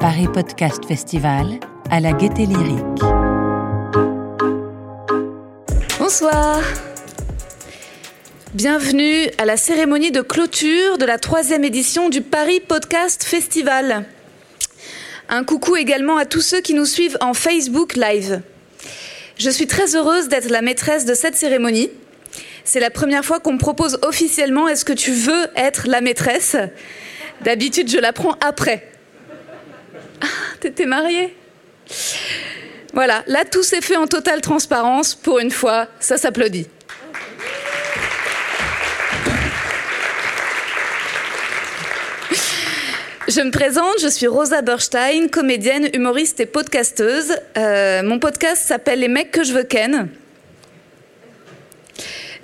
Paris Podcast Festival à la Gaieté Lyrique. Bonsoir. Bienvenue à la cérémonie de clôture de la troisième édition du Paris Podcast Festival. Un coucou également à tous ceux qui nous suivent en Facebook Live. Je suis très heureuse d'être la maîtresse de cette cérémonie. C'est la première fois qu'on me propose officiellement est-ce que tu veux être la maîtresse? D'habitude, je la prends après. Ah, t'étais mariée? Voilà, là tout s'est fait en totale transparence. Pour une fois, ça s'applaudit. Je me présente, je suis Rosa Berstein, comédienne, humoriste et podcasteuse. Euh, mon podcast s'appelle Les mecs que je veux ken.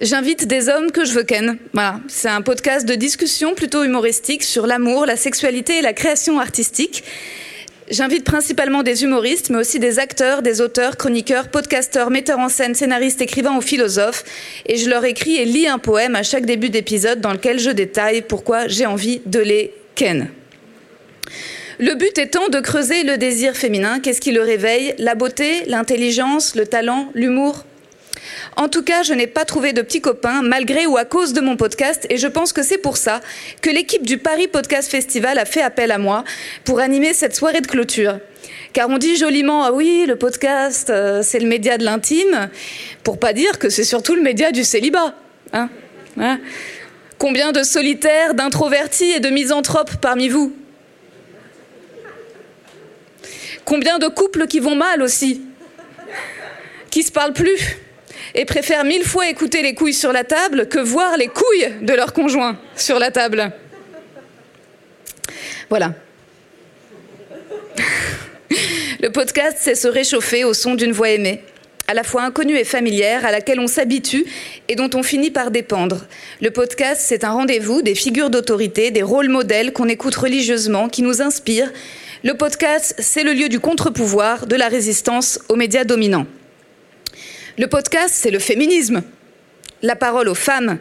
J'invite des hommes que je veux ken. Voilà, c'est un podcast de discussion plutôt humoristique sur l'amour, la sexualité et la création artistique. J'invite principalement des humoristes, mais aussi des acteurs, des auteurs, chroniqueurs, podcasteurs, metteurs en scène, scénaristes, écrivains ou philosophes. Et je leur écris et lis un poème à chaque début d'épisode dans lequel je détaille pourquoi j'ai envie de les ken. Le but étant de creuser le désir féminin. Qu'est-ce qui le réveille? La beauté, l'intelligence, le talent, l'humour en tout cas, je n'ai pas trouvé de petits copains, malgré ou à cause de mon podcast, et je pense que c'est pour ça que l'équipe du Paris Podcast Festival a fait appel à moi pour animer cette soirée de clôture. Car on dit joliment, ah oui, le podcast, euh, c'est le média de l'intime, pour pas dire que c'est surtout le média du célibat. Hein, hein Combien de solitaires, d'introvertis et de misanthropes parmi vous? Combien de couples qui vont mal aussi? Qui se parlent plus? Et préfèrent mille fois écouter les couilles sur la table que voir les couilles de leur conjoint sur la table. Voilà. Le podcast, c'est se réchauffer au son d'une voix aimée, à la fois inconnue et familière, à laquelle on s'habitue et dont on finit par dépendre. Le podcast, c'est un rendez-vous des figures d'autorité, des rôles modèles qu'on écoute religieusement, qui nous inspirent. Le podcast, c'est le lieu du contre-pouvoir, de la résistance aux médias dominants. Le podcast, c'est le féminisme. La parole aux femmes.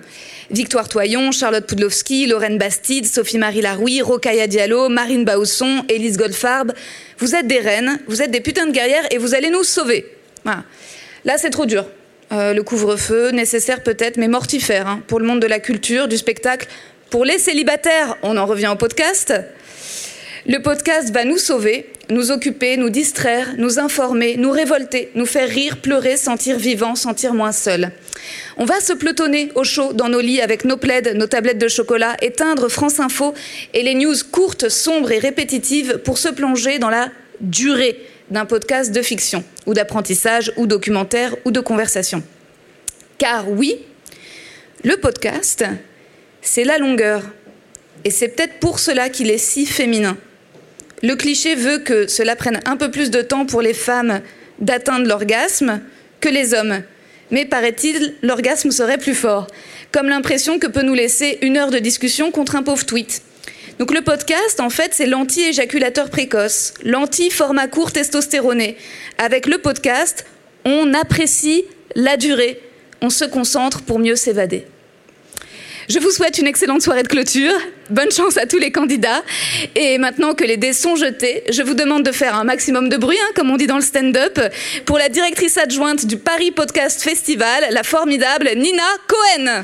Victoire Toyon, Charlotte Pudlowski, Lorraine Bastide, Sophie-Marie Laroui, Rokaya Diallo, Marine Bausson, Élise Goldfarb. Vous êtes des reines, vous êtes des putains de guerrières et vous allez nous sauver. Là, c'est trop dur. Euh, le couvre-feu, nécessaire peut-être, mais mortifère hein, pour le monde de la culture, du spectacle. Pour les célibataires, on en revient au podcast. Le podcast va nous sauver, nous occuper, nous distraire, nous informer, nous révolter, nous faire rire, pleurer, sentir vivant, sentir moins seul. On va se pelotonner au chaud dans nos lits avec nos plaides, nos tablettes de chocolat, éteindre France Info et les news courtes, sombres et répétitives pour se plonger dans la durée d'un podcast de fiction, ou d'apprentissage, ou documentaire, ou de conversation. Car oui, le podcast, c'est la longueur. Et c'est peut-être pour cela qu'il est si féminin. Le cliché veut que cela prenne un peu plus de temps pour les femmes d'atteindre l'orgasme que les hommes. Mais paraît-il, l'orgasme serait plus fort. Comme l'impression que peut nous laisser une heure de discussion contre un pauvre tweet. Donc le podcast, en fait, c'est l'anti-éjaculateur précoce, l'anti-format court testostéroné. Avec le podcast, on apprécie la durée, on se concentre pour mieux s'évader. Je vous souhaite une excellente soirée de clôture. Bonne chance à tous les candidats. Et maintenant que les dés sont jetés, je vous demande de faire un maximum de bruit, hein, comme on dit dans le stand-up, pour la directrice adjointe du Paris Podcast Festival, la formidable Nina Cohen.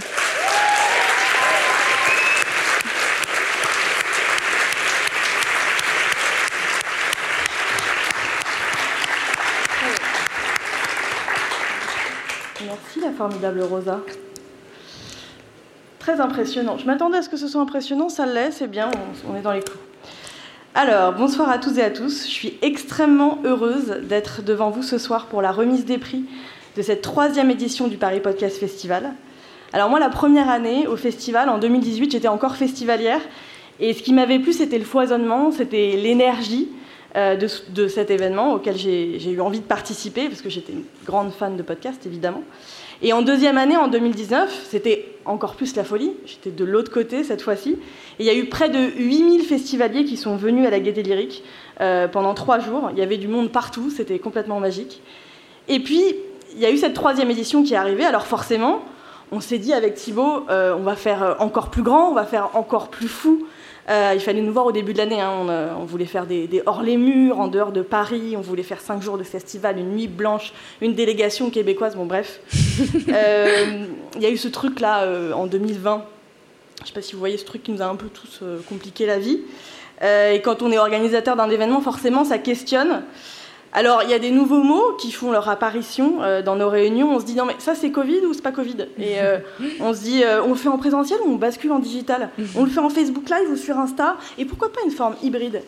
Merci la formidable Rosa très impressionnant. Je m'attendais à ce que ce soit impressionnant, ça l'est, c'est bien, on, est dans les clous. Alors, bonsoir à tous et à tous. Je suis extrêmement heureuse d'être devant vous ce soir pour la remise des prix de cette troisième édition du Paris Podcast Festival. Alors moi, la première année au festival, en 2018, j'étais encore festivalière. Et ce qui m'avait plu, c'était le foisonnement, c'était l'énergie euh, de, de, cet événement auquel j'ai eu envie de participer, parce que j'étais une grande fan de podcast, évidemment. Et en deuxième année, en 2019, c'était encore plus la folie. J'étais de l'autre côté cette fois-ci. Et il y a eu près de 8000 festivaliers qui sont venus à la Gaîté Lyrique euh, pendant trois jours. Il y avait du monde partout, c'était complètement magique. Et puis, il y a eu cette troisième édition qui est arrivée. Alors forcément, on s'est dit avec Thibaut, on va faire encore plus grand, on va faire encore plus fou. il fallait nous voir au début de l'année. Hein. On, voulait faire des, hors les murs, en dehors de Paris. On voulait faire cinq jours de festival, une nuit blanche, une délégation québécoise. Bon, bref. Il y a eu ce truc-là en 2020 je ne sais pas si vous voyez ce truc qui nous a un peu tous euh, compliqué la vie. Euh, et quand on est organisateur d'un événement, forcément, ça questionne. Alors, il y a des nouveaux mots qui font leur apparition euh, dans nos réunions. On se dit, non, mais ça, c'est Covid ou c'est pas Covid? Et on se dit, on le fait en présentiel ou on bascule en digital? On le fait en Facebook Live ou sur Insta? Et pourquoi pas une forme hybride?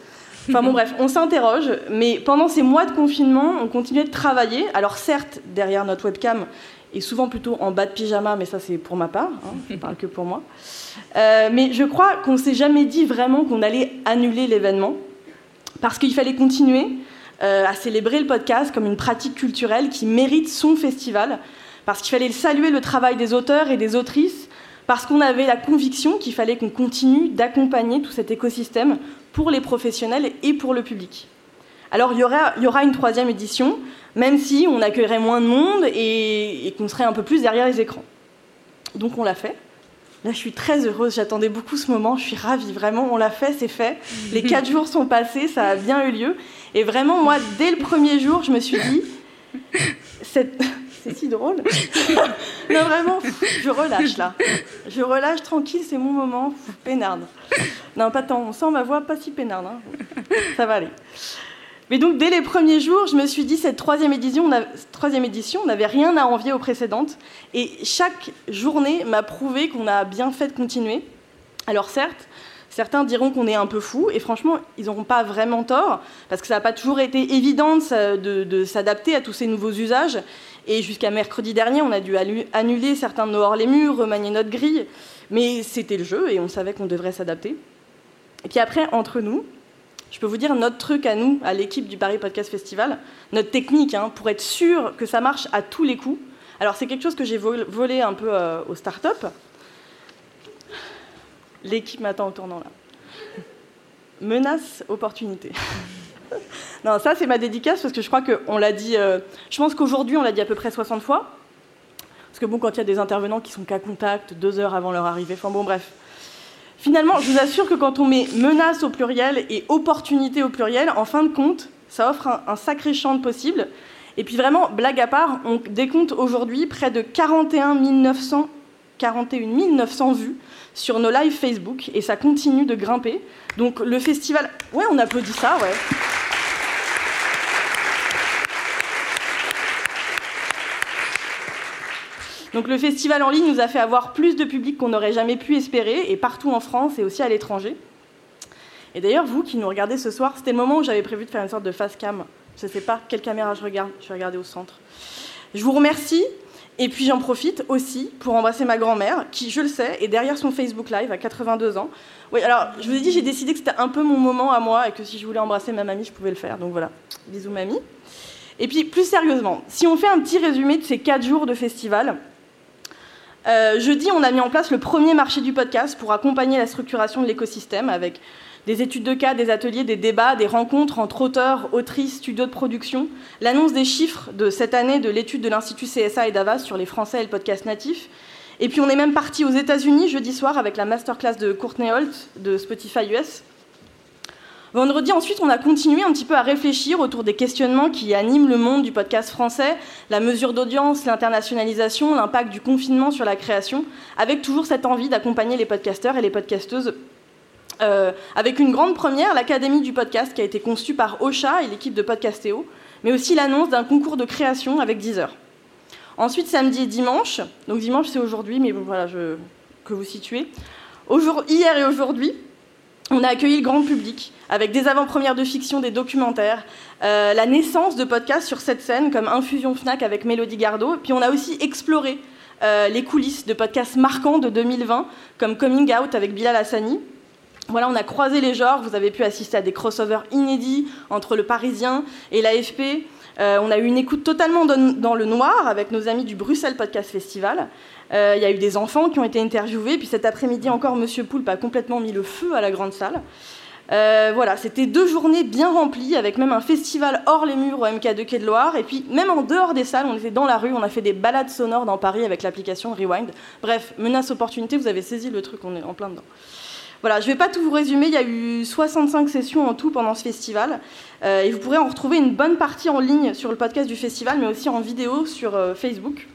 Enfin bon, bref, on s'interroge, mais pendant ces mois de confinement, on continuait de travailler. Alors certes, derrière notre webcam, et souvent plutôt en bas de pyjama, mais ça c'est pour ma part, hein, je parle que pour moi. Euh, mais je crois qu'on ne s'est jamais dit vraiment qu'on allait annuler l'événement, parce qu'il fallait continuer euh, à célébrer le podcast comme une pratique culturelle qui mérite son festival, parce qu'il fallait saluer le travail des auteurs et des autrices, parce qu'on avait la conviction qu'il fallait qu'on continue d'accompagner tout cet écosystème pour les professionnels et pour le public. Alors il y aura, il y aura une troisième édition, même si on accueillerait moins de monde et qu'on serait un peu plus derrière les écrans. Donc on l'a fait. Là, je suis très heureuse, j'attendais beaucoup ce moment, je suis ravie, vraiment, on l'a fait, c'est fait. Les quatre jours sont passés, ça a bien eu lieu. Et vraiment, moi, dès le premier jour, je me suis dit, c'est si drôle. non, vraiment, je relâche là. Je relâche tranquille, c'est mon moment, peinarde. Non, pas tant, on sent ma voix pas si peinarde, hein. ça va aller. Mais donc, dès les premiers jours, je me suis dit, cette troisième édition, troisième édition, on n'avait rien à envier aux précédentes. Et chaque journée m'a prouvé qu'on a bien fait de continuer. Alors certes, certains diront qu'on est un peu fou, et franchement, ils n'auront pas vraiment tort, parce que ça n'a pas toujours été évident de, s'adapter à tous ces nouveaux usages. Et jusqu'à mercredi dernier, on a dû annuler certains de nos hors-les-murs, remanier notre grille, mais c'était le jeu, et on savait qu'on devrait s'adapter. Et puis après, entre nous, je peux vous dire notre truc à nous, à l'équipe du Paris Podcast Festival, notre technique, hein, pour être sûr que ça marche à tous les coups. Alors c'est quelque chose que j'ai volé un peu euh, aux startups. L'équipe m'attend au tournant là. Menace, opportunité. non, ça c'est ma dédicace parce que je crois qu'on l'a dit, euh, je pense qu'aujourd'hui on l'a dit à peu près 60 fois. Parce que bon, quand il y a des intervenants qui sont qu'à contact deux heures avant leur arrivée, enfin bon, bref, Finalement, je vous assure que quand on met menace au pluriel et opportunité au pluriel, en fin de compte, ça offre un, sacré champ de possibles. Et puis vraiment, blague à part, on décompte aujourd'hui près de 41 900, 41 900 vues sur nos lives Facebook et ça continue de grimper. Donc le festival, ouais, on applaudit ça, ouais. Donc le festival en ligne nous a fait avoir plus de public qu'on n'aurait jamais pu espérer, et partout en France et aussi à l'étranger. Et d'ailleurs, vous qui nous regardez ce soir, c'était le moment où j'avais prévu de faire une sorte de face cam. Je ne sais pas quelle caméra je regarde, je vais regarder au centre. Je vous remercie, et puis j'en profite aussi pour embrasser ma grand-mère, qui, je le sais, est derrière son Facebook Live à 82 ans. Oui, alors je vous ai dit, j'ai décidé que c'était un peu mon moment à moi, et que si je voulais embrasser ma mamie, je pouvais le faire. Donc voilà, bisous mamie. Et puis plus sérieusement, si on fait un petit résumé de ces quatre jours de festival, euh, jeudi, on a mis en place le premier marché du podcast pour accompagner la structuration de l'écosystème avec des études de cas, des ateliers, des débats, des rencontres entre auteurs, autrices, studios de production, l'annonce des chiffres de cette année de l'étude de l'Institut CSA et d'Avas sur les Français et le podcast natif. Et puis on est même parti aux États-Unis jeudi soir avec la masterclass de Courtney Holt de Spotify US Vendredi, ensuite, on a continué un petit peu à réfléchir autour des questionnements qui animent le monde du podcast français, la mesure d'audience, l'internationalisation, l'impact du confinement sur la création, avec toujours cette envie d'accompagner les podcasteurs et les podcasteuses. Euh, avec une grande première, l'Académie du podcast qui a été conçue par Ocha et l'équipe de Podcastéo, mais aussi l'annonce d'un concours de création avec Deezer. Ensuite, samedi et dimanche, donc dimanche c'est aujourd'hui, mais voilà, que vous situez. hier et aujourd'hui, on a accueilli le grand public avec des avant-premières de fiction, des documentaires, euh, la naissance de podcasts sur cette scène comme Infusion Fnac avec Mélodie Gardot. Puis on a aussi exploré euh, les coulisses de podcasts marquants de 2020 comme Coming Out avec Bilal Hassani. Voilà, on a croisé les genres, vous avez pu assister à des crossovers inédits entre le Parisien et l'AFP. Euh, on a eu une écoute totalement dans le noir avec nos amis du Bruxelles Podcast Festival. Euh, il y a eu des enfants qui ont été interviewés. Puis cet après-midi encore, Monsieur Poulpe a complètement mis le feu à la grande salle. Euh, voilà, c'était deux journées bien remplies, avec même un festival hors les murs au MK2 Quai de Loire. Et puis, même en dehors des salles, on était dans la rue, on a fait des balades sonores dans Paris avec l'application Rewind. Bref, menace opportunité, vous avez saisi le truc, on est en plein dedans. Voilà, je ne vais pas tout vous résumer, il y a eu 65 sessions en tout pendant ce festival. Euh, et vous pourrez en retrouver une bonne partie en ligne sur le podcast du festival, mais aussi en vidéo sur euh, Facebook.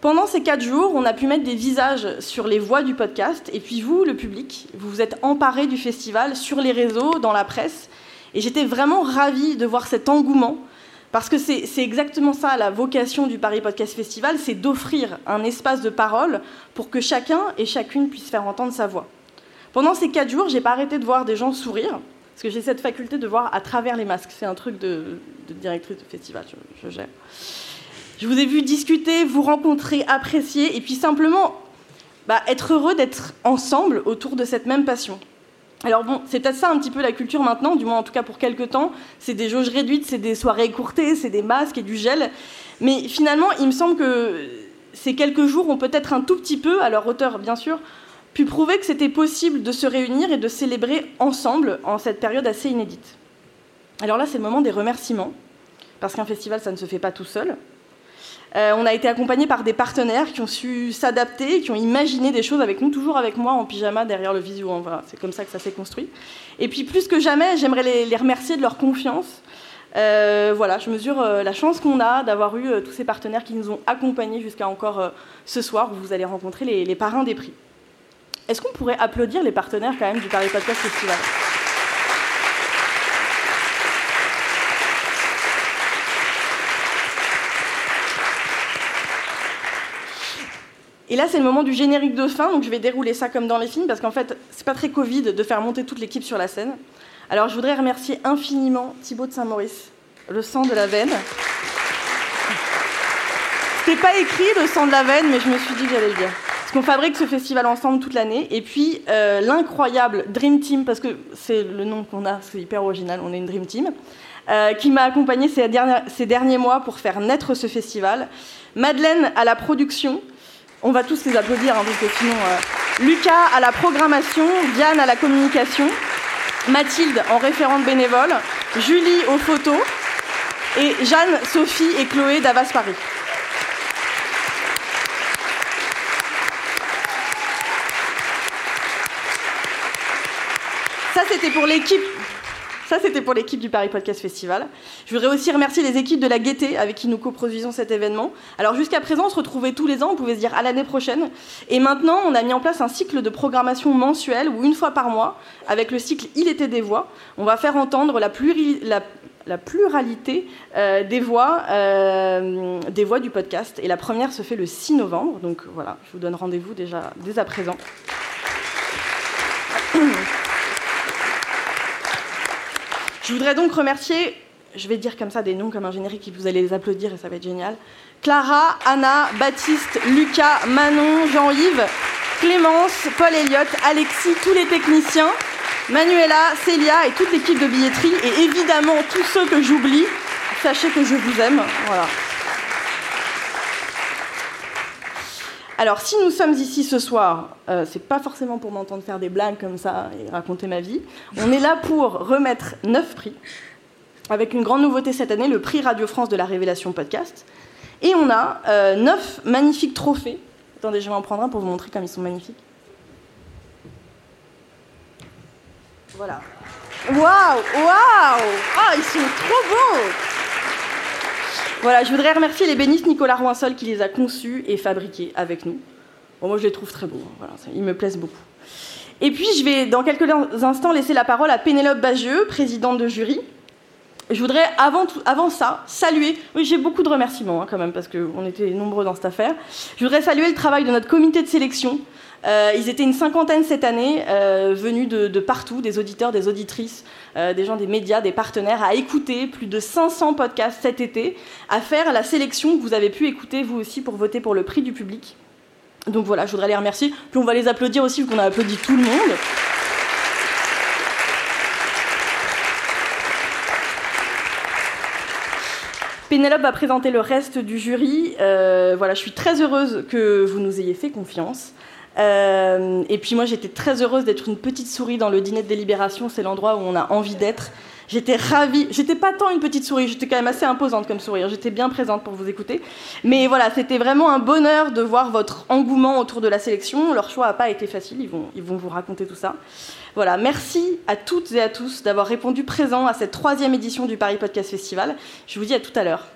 Pendant ces quatre jours, on a pu mettre des visages sur les voix du podcast, et puis vous, le public, vous vous êtes emparé du festival sur les réseaux, dans la presse, et j'étais vraiment ravie de voir cet engouement, parce que c'est exactement ça la vocation du Paris Podcast Festival, c'est d'offrir un espace de parole pour que chacun et chacune puisse faire entendre sa voix. Pendant ces quatre jours, j'ai pas arrêté de voir des gens sourire, parce que j'ai cette faculté de voir à travers les masques. C'est un truc de, directrice de festival, je gère. Je vous ai vu discuter, vous rencontrer, apprécier, et puis simplement bah, être heureux d'être ensemble autour de cette même passion. Alors bon, c'est ça un petit peu la culture maintenant, du moins en tout cas pour quelques temps. C'est des jauges réduites, c'est des soirées écourtées, c'est des masques et du gel. Mais finalement, il me semble que ces quelques jours ont peut-être un tout petit peu, à leur hauteur bien sûr, pu prouver que c'était possible de se réunir et de célébrer ensemble en cette période assez inédite. Alors là, c'est le moment des remerciements, parce qu'un festival, ça ne se fait pas tout seul. Euh, on a été accompagné par des partenaires qui ont su s'adapter, qui ont imaginé des choses avec nous, toujours avec moi en pyjama derrière le visio. Hein, c'est comme ça que ça s'est construit. Et puis plus que jamais, j'aimerais les, remercier de leur confiance. Euh, voilà, je mesure euh, la chance qu'on a d'avoir eu tous ces partenaires qui nous ont accompagnés jusqu'à encore ce soir où vous allez rencontrer les, les parrains des prix. Est-ce qu'on pourrait applaudir les partenaires quand même du Paris Podcast Festival? Et là, c'est le moment du générique de fin, donc je vais dérouler ça comme dans les films, parce qu'en fait, c'est pas très Covid de faire monter toute l'équipe sur la scène. Alors, je voudrais remercier infiniment Thibaut de Saint-Maurice, le sang de la veine. C'était pas écrit le sang de la veine, mais je me suis dit que j'allais le dire. Parce qu'on fabrique ce festival ensemble toute l'année. Et puis, euh, l'incroyable Dream Team, parce que c'est le nom qu'on a, c'est hyper original, on est une Dream Team, euh, qui m'a accompagné ces, ces derniers mois pour faire naître ce festival. Madeleine à la production, on va tous les applaudir, hein, parce que sinon. Euh, Lucas à la programmation, Diane à la communication, Mathilde en référente bénévole, Julie aux photos, et Jeanne, Sophie et Chloé d'Avas Paris. Ça, c'était pour l'équipe ça, c'était pour l'équipe du Paris Podcast Festival. Je voudrais aussi remercier les équipes de la Gaieté avec qui nous coproduisons cet événement. Alors, jusqu'à présent, on se retrouvait tous les ans, on pouvait se dire à l'année prochaine. Et maintenant, on a mis en place un cycle de programmation mensuel ou une fois par mois, avec le cycle Il était des voix. On va faire entendre la, pluralité euh, des, voix, euh, des voix du podcast. Et la première se fait le 6 novembre. Donc voilà, je vous donne rendez-vous déjà dès à présent. Je voudrais donc remercier, je vais dire comme ça des noms comme un générique, et vous allez les applaudir et ça va être génial. Clara, Anna, Baptiste, Lucas, Manon, Jean-Yves, Clémence, Paul Elliott, Alexis, tous les techniciens, Manuela, Célia et toute l'équipe de billetterie, et évidemment tous ceux que j'oublie. Sachez que je vous aime. Voilà. Alors, si nous sommes ici ce soir, euh, c'est pas forcément pour m'entendre faire des blagues comme ça et raconter ma vie. On est là pour remettre neuf prix, avec une grande nouveauté cette année, le prix Radio France de la Révélation Podcast. Et on a euh, neuf magnifiques trophées. Attendez, je vais en prendre un pour vous montrer comme ils sont magnifiques. Voilà. Waouh Waouh Ah, ils sont trop beaux voilà, je voudrais remercier les bénistes Nicolas Roinsol qui les a conçus et fabriqués avec nous. moi, je les trouve très beaux. Hein, ils me plaisent beaucoup. Et puis, je vais dans quelques instants laisser la parole à Pénélope Bagieux, présidente de jury. Je voudrais avant, tout, avant ça saluer, oui j'ai beaucoup de remerciements hein, quand même parce qu'on était nombreux dans cette affaire, je voudrais saluer le travail de notre comité de sélection euh, ils étaient une cinquantaine cette année, euh, venus de, partout, des auditeurs, des auditrices, euh, des gens des médias, des partenaires, à écouter plus de 500 podcasts cet été, à faire la sélection que vous avez pu écouter vous aussi pour voter pour le prix du public. Donc voilà, je voudrais les remercier. Puis on va les applaudir aussi, vu qu'on a applaudi tout le monde. Pénélope va présenter le reste du jury. voilà, je suis très heureuse que vous nous ayez fait confiance. Euh, et puis moi, j'étais très heureuse d'être une petite souris dans le dîner de délibération. C'est l'endroit où on a envie d'être. J'étais ravie. J'étais pas tant une petite souris, j'étais quand même assez imposante comme sourire. J'étais bien présente pour vous écouter. Mais voilà, c'était vraiment un bonheur de voir votre engouement autour de la sélection. Leur choix n'a pas été facile, ils vont, ils vont vous raconter tout ça. Voilà, merci à toutes et à tous d'avoir répondu présent à cette troisième édition du Paris Podcast Festival. Je vous dis à tout à l'heure.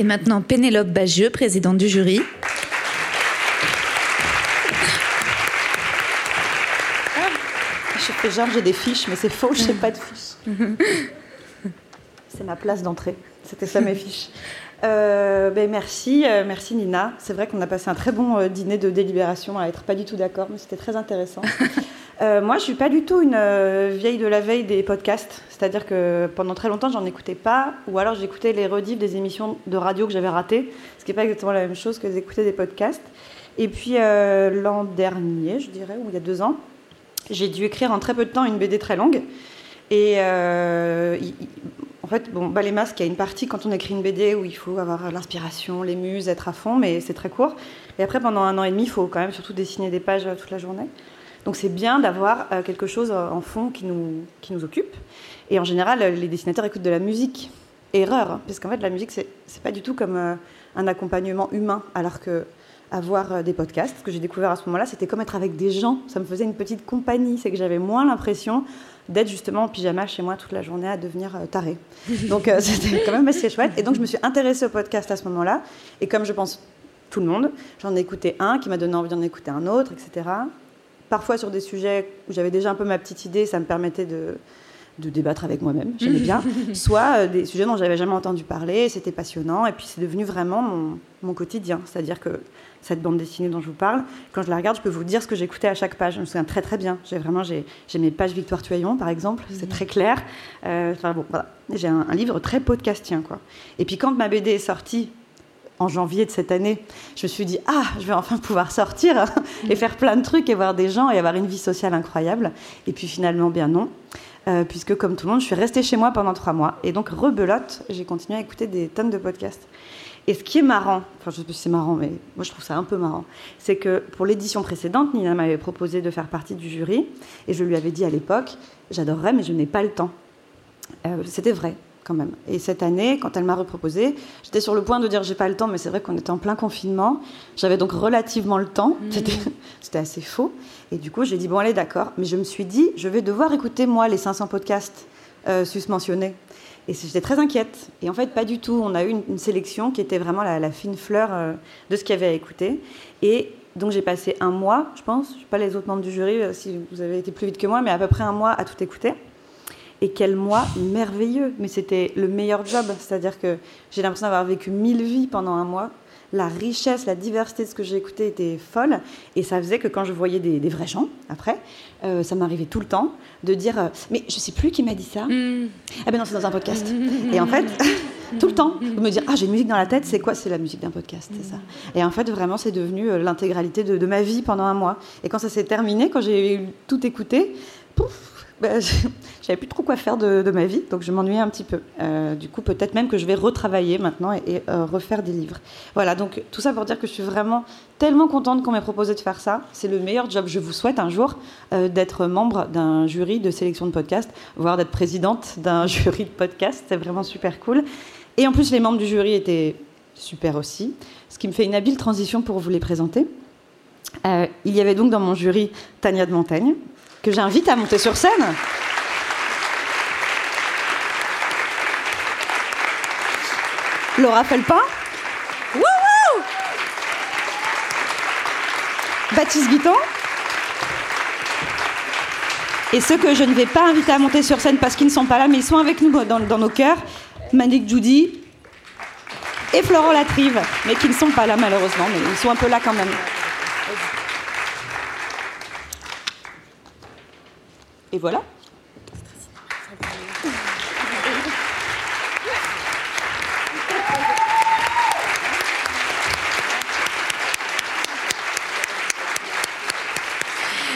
Et maintenant, Pénélope Bagieux, présidente du jury. Je fais genre j'ai des fiches, mais c'est faux, je n'ai pas de fiches. c'est ma place d'entrée. C'était ça mes fiches. Euh, ben merci, euh, merci Nina. C'est vrai qu'on a passé un très bon euh, dîner de délibération à être pas du tout d'accord, mais c'était très intéressant. Moi, je suis pas du tout une vieille de la veille des podcasts. C'est-à-dire que pendant très longtemps, j'en écoutais pas, ou alors j'écoutais les rediffs des émissions de radio que j'avais ratées, ce qui n'est pas exactement la même chose que d'écouter des podcasts. Et puis l'an dernier, je dirais, ou il y a deux ans, j'ai dû écrire en très peu de temps une BD très longue. Et en fait, bon, les masques, il y a une partie quand on écrit une BD où il faut avoir l'inspiration, les muses, être à fond, mais c'est très court. Et après, pendant un an et demi, il faut quand même surtout dessiner des pages toute la journée. Donc c'est bien d'avoir euh, quelque chose en fond qui nous, qui nous occupe. Et en général, les dessinateurs écoutent de la musique. Erreur, hein, parce qu'en fait, la musique, c'est, c'est pas du tout comme euh, un accompagnement humain, alors que avoir euh, des podcasts, ce que j'ai découvert à ce moment-là, c'était comme être avec des gens. Ça me faisait une petite compagnie, c'est que j'avais moins l'impression d'être justement en pyjama chez moi toute la journée à devenir taré. Donc c'était quand même assez chouette. Et donc je me suis intéressée au podcast à ce moment-là. Et comme je pense tout le monde, j'en ai écouté un qui m'a donné envie d'en écouter un autre, etc parfois sur des sujets où j'avais déjà un peu ma petite idée, ça me permettait de, de débattre avec moi-même, j'aimais bien, soit euh, des sujets dont j'avais jamais entendu parler, c'était passionnant, et puis c'est devenu vraiment mon, mon quotidien. C'est-à-dire que cette bande dessinée dont je vous parle, quand je la regarde, je peux vous dire ce que j'écoutais à chaque page. Je me souviens très très bien. J'ai vraiment j'ai, mes pages Victoire Tuaillon, par exemple, c'est très clair. Euh, enfin bon, voilà. J'ai un, un, livre très podcastien, quoi. Et puis quand ma BD est sortie, en janvier de cette année, je me suis dit ah, je vais enfin pouvoir sortir et faire plein de trucs et voir des gens et avoir une vie sociale incroyable. Et puis finalement, bien non, euh, puisque comme tout le monde, je suis restée chez moi pendant trois mois et donc rebelote, j'ai continué à écouter des tonnes de podcasts. Et ce qui est marrant, enfin je sais pas si c'est marrant, mais moi je trouve ça un peu marrant, c'est que pour l'édition précédente, Nina m'avait proposé de faire partie du jury et je lui avais dit à l'époque, j'adorerais mais je n'ai pas le temps. Euh, C'était vrai même. Et cette année, quand elle m'a reproposé, j'étais sur le point de dire j'ai pas le temps, mais c'est vrai qu'on était en plein confinement. J'avais donc relativement le temps. Mmh. C'était assez faux. Et du coup, j'ai dit bon, allez, d'accord. Mais je me suis dit, je vais devoir écouter moi les 500 podcasts euh, susmentionnés. Et j'étais très inquiète. Et en fait, pas du tout. On a eu une, sélection qui était vraiment la, fine fleur euh, de ce qu'il y avait à écouter. Et donc j'ai passé un mois, je pense, je ne sais pas les autres membres du jury euh, si vous avez été plus vite que moi, mais à peu près un mois à tout écouter. Et quel mois merveilleux Mais c'était le meilleur job, c'est-à-dire que j'ai l'impression d'avoir vécu mille vies pendant un mois. La richesse, la diversité de ce que j'ai écouté était folle. Et ça faisait que quand je voyais des, vrais gens, après, euh, ça m'arrivait tout le temps de dire euh, Mais je sais plus qui m'a dit ça. Mm. Ah ben non, c'est dans un podcast. Et en fait, tout le temps, de me dire Ah, j'ai une musique dans la tête, c'est quoi C'est la musique d'un podcast, c'est ça. Et en fait, vraiment, c'est devenu euh, l'intégralité de, de, ma vie pendant un mois. Et quand ça s'est terminé, quand j'ai tout écouté, pouf, bah, j'avais plus trop quoi faire de, ma vie, donc je m'ennuyais un petit peu. Euh, du coup, peut-être même que je vais retravailler maintenant et, euh, refaire des livres. Voilà, donc tout ça pour dire que je suis vraiment tellement contente qu'on m'ait proposé de faire ça. C'est le meilleur job. Je vous souhaite un jour euh, d'être membre d'un jury de sélection de podcasts, voire d'être présidente d'un jury de podcasts. C'est vraiment super cool. Et en plus, les membres du jury étaient super aussi, ce qui me fait une habile transition pour vous les présenter. il y avait donc dans mon jury Tania de Montaigne, que j'invite à monter sur scène. Laura Felpin. Wouhou Baptiste Guiton. Et ceux que je ne vais pas inviter à monter sur scène parce qu'ils ne sont pas là, mais ils sont avec nous dans, nos cœurs, Manik Judy et Florent Latrive, mais qui ne sont pas là malheureusement, mais ils sont un peu là quand même. Et voilà.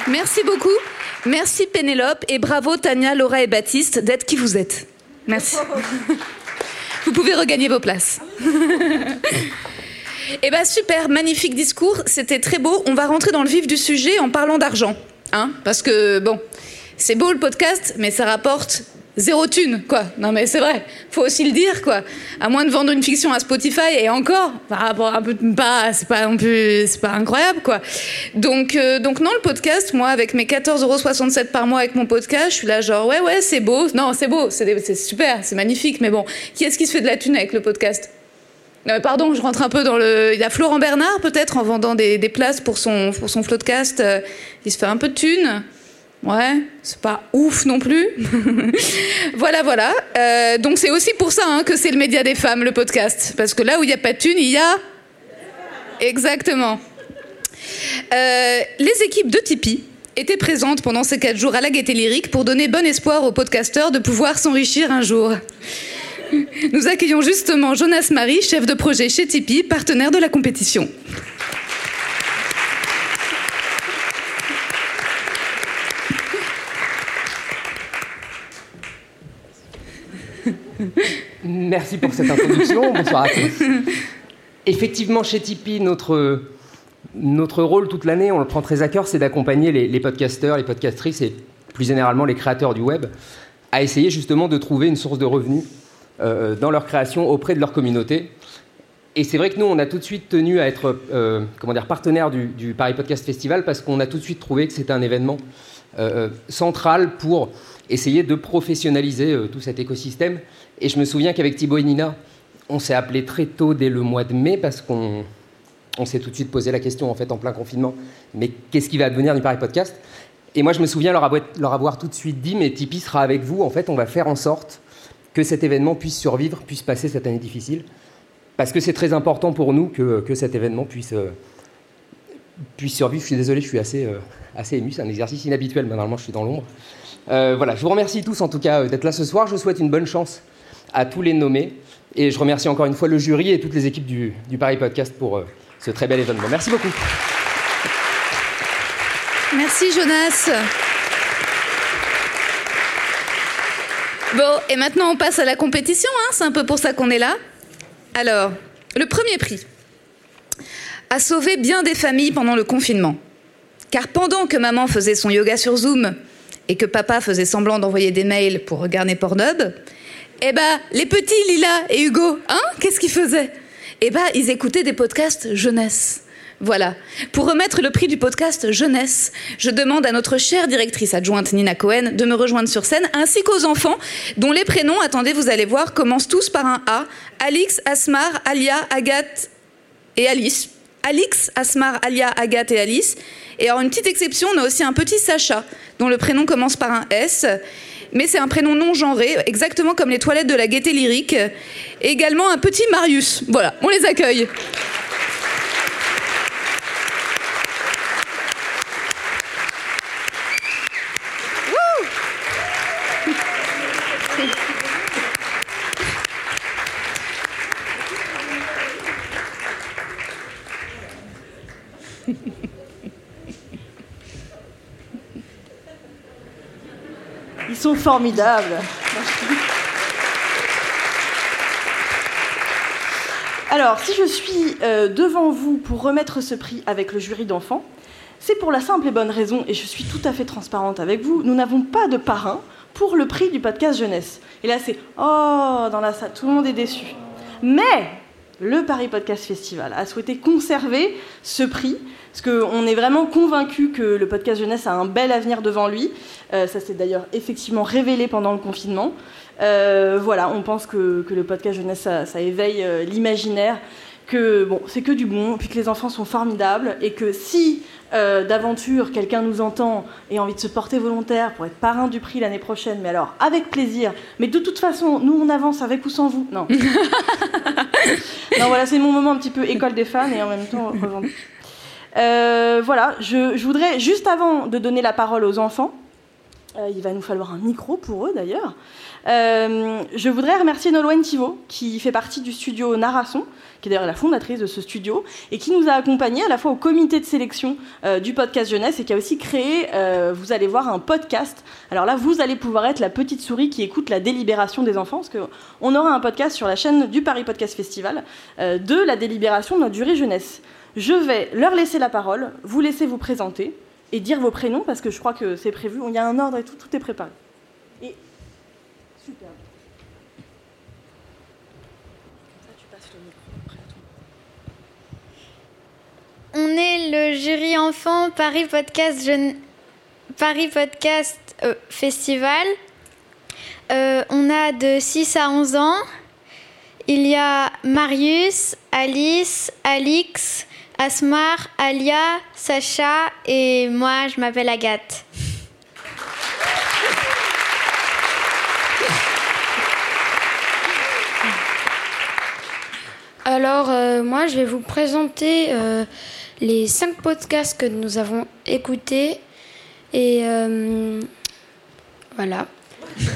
Merci beaucoup. Merci Pénélope et bravo Tania, Laura et Baptiste d'être qui vous êtes. Merci. Vous pouvez regagner vos places. Eh bien super, magnifique discours, c'était très beau. On va rentrer dans le vif du sujet en parlant d'argent. Hein Parce que, bon, c'est beau le podcast, mais ça rapporte zéro thune, quoi. Non, mais c'est vrai, faut aussi le dire, quoi. À moins de vendre une fiction à Spotify, et encore, un c'est pas non plus, c'est pas incroyable, quoi. Donc, euh, donc non, le podcast, moi, avec mes 14,67€ par mois avec mon podcast, je suis là, genre, ouais, ouais, c'est beau. Non, c'est beau, c'est super, c'est magnifique, mais bon, qui est-ce qui se fait de la thune avec le podcast? Euh, pardon, je rentre un peu dans le. Il y a Florent Bernard, peut-être, en vendant des, des, places pour son, pour son floodcast. Euh, il se fait un peu de thunes. Ouais, c'est pas ouf non plus. voilà, voilà. Euh, donc c'est aussi pour ça hein, que c'est le média des femmes, le podcast. Parce que là où il n'y a pas de thunes, il y a... Exactement. Euh, les équipes de Tipeee étaient présentes pendant ces quatre jours à la Gaîté Lyrique pour donner bon espoir aux podcasteurs de pouvoir s'enrichir un jour. Nous accueillons justement Jonas Marie, chef de projet chez Tipeee, partenaire de la compétition. Merci pour cette introduction. Bonsoir à tous. Effectivement, chez Tipeee, notre, notre rôle toute l'année, on le prend très à cœur, c'est d'accompagner les, les, podcasteurs, les podcastrices et plus généralement les créateurs du web à essayer justement de trouver une source de revenus euh, dans leur création auprès de leur communauté. Et c'est vrai que nous, on a tout de suite tenu à être euh, comment dire, partenaire du, Paris Podcast Festival parce qu'on a tout de suite trouvé que c'était un événement euh, central pour essayer de professionnaliser euh, tout cet écosystème. Et je me souviens qu'avec Thibaut et Nina, on s'est appelé très tôt dès le mois de mai parce qu'on on s'est tout de suite posé la question en fait en plein confinement. Mais qu'est-ce qui va devenir du Paris Podcast? Et moi, je me souviens leur avoir, tout de suite dit, mais Tipeee sera avec vous. En fait, on va faire en sorte que cet événement puisse survivre, puisse passer cette année difficile, parce que c'est très important pour nous que, que cet événement puisse, euh, puisse survivre. Je suis désolé, je suis assez, euh, assez ému. C'est un exercice inhabituel. Normalement, je suis dans l'ombre. Euh, voilà, je vous remercie tous en tout cas euh, d'être là ce soir. Je souhaite une bonne chance à tous les nommés. Et je remercie encore une fois le jury et toutes les équipes du, Paris Podcast pour euh, ce très bel événement. Merci beaucoup. Merci Jonas. Bon, et maintenant on passe à la compétition, hein c'est un peu pour ça qu'on est là. Alors, le premier prix a sauvé bien des familles pendant le confinement. Car pendant que maman faisait son yoga sur Zoom et que papa faisait semblant d'envoyer des mails pour regarder Pornhub, eh ben, les petits Lila et Hugo, hein, qu'est-ce qu'ils faisaient? Eh ben, ils écoutaient des podcasts jeunesse. Voilà. Pour remettre le prix du podcast Jeunesse, je demande à notre chère directrice adjointe Nina Cohen de me rejoindre sur scène, ainsi qu'aux enfants, dont les prénoms, attendez, vous allez voir, commencent tous par un A. Alix, Asmar, Alia, Agathe et Alice. Alix, Asmar, Alia, Agathe et Alice. Et alors, une petite exception, on a aussi un petit Sacha, dont le prénom commence par un S. Mais c'est un prénom non genré, exactement comme les toilettes de la gaieté lyrique. Et également un petit Marius. Voilà, on les accueille. Ils sont formidables. Alors, si je suis euh, devant vous pour remettre ce prix avec le jury d'enfants, c'est pour la simple et bonne raison, et je suis tout à fait transparente avec vous, nous n'avons pas de parrain pour le prix du podcast jeunesse. Et là, c'est oh, dans la salle, tout le monde est déçu. Mais le Paris Podcast Festival a souhaité conserver ce prix, parce qu'on est vraiment convaincu que le podcast jeunesse a un bel avenir devant lui. Euh, ça s'est d'ailleurs effectivement révélé pendant le confinement. Euh, voilà, on pense que, le podcast jeunesse, ça, ça éveille euh, l'imaginaire, que bon, c'est que du bon, puis que les enfants sont formidables, et que si euh, d'aventure quelqu'un nous entend et a envie de se porter volontaire pour être parrain du prix l'année prochaine, mais alors avec plaisir, mais de toute façon, nous on avance avec ou sans vous. Non. non, voilà, c'est mon moment un petit peu école des fans et en même temps. Euh, voilà, je, je, voudrais, juste avant de donner la parole aux enfants, Euh, il va nous falloir un micro pour eux d'ailleurs. Euh, je voudrais remercier Nolwenn Thibault, qui fait partie du studio Narasson, qui est d'ailleurs la fondatrice de ce studio, et qui nous a accompagnés à la fois au comité de sélection euh, du podcast jeunesse et qui a aussi créé, vous allez voir, un podcast. Alors là, vous allez pouvoir être la petite souris qui écoute la délibération des enfants, parce qu'on aura un podcast sur la chaîne du Paris Podcast Festival de la délibération de notre jury jeunesse. Je vais leur laisser la parole, vous laisser vous présenter et dire vos prénoms parce que je crois que c'est prévu. Il y a un ordre et tout, tout est préparé. Et super. On est le jury enfant Paris Podcast, euh, Festival. Euh, on a de 6 à 11 ans. Il y a Marius, Alice, Alix, Asmar, Alia, Sacha et moi, je m'appelle Agathe. Alors, euh, moi, je vais vous présenter les cinq podcasts que nous avons écoutés. Et euh, voilà.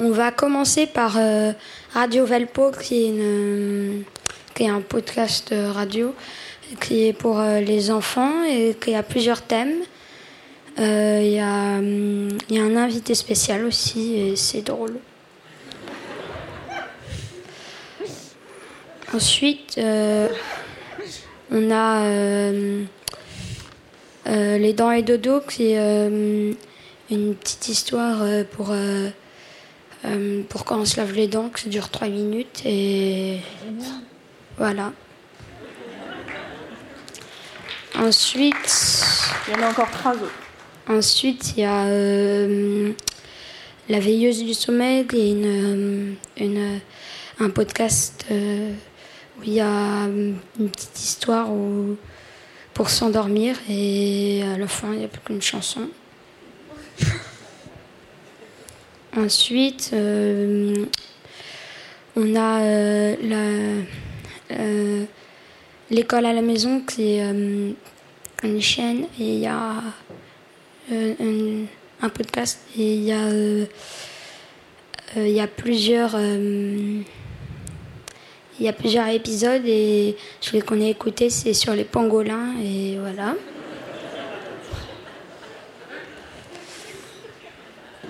On va commencer par euh, Radio Velpo, qui est, qui est, un podcast radio qui est pour euh, les enfants et qui a plusieurs thèmes. Euh, il y, a, y, a un invité spécial aussi et c'est drôle. Ensuite, on a Les Dents et Dodo, qui est une petite histoire pour euh, pour quand on se lave les dents, que ça dure 3 minutes. Et voilà. Ensuite. Il y en a encore trois autres. Ensuite, il y a euh, La Veilleuse du Sommeil, et une, une, un podcast euh, il y a une petite histoire où, pour s'endormir et à la fin, il n'y a plus qu'une chanson. Ensuite, euh, on a euh, euh, l'école à la maison qui est une chaîne et il y a un, podcast et il y a plusieurs il y a plusieurs épisodes et celui qu'on a écouté c'est sur les pangolins et voilà.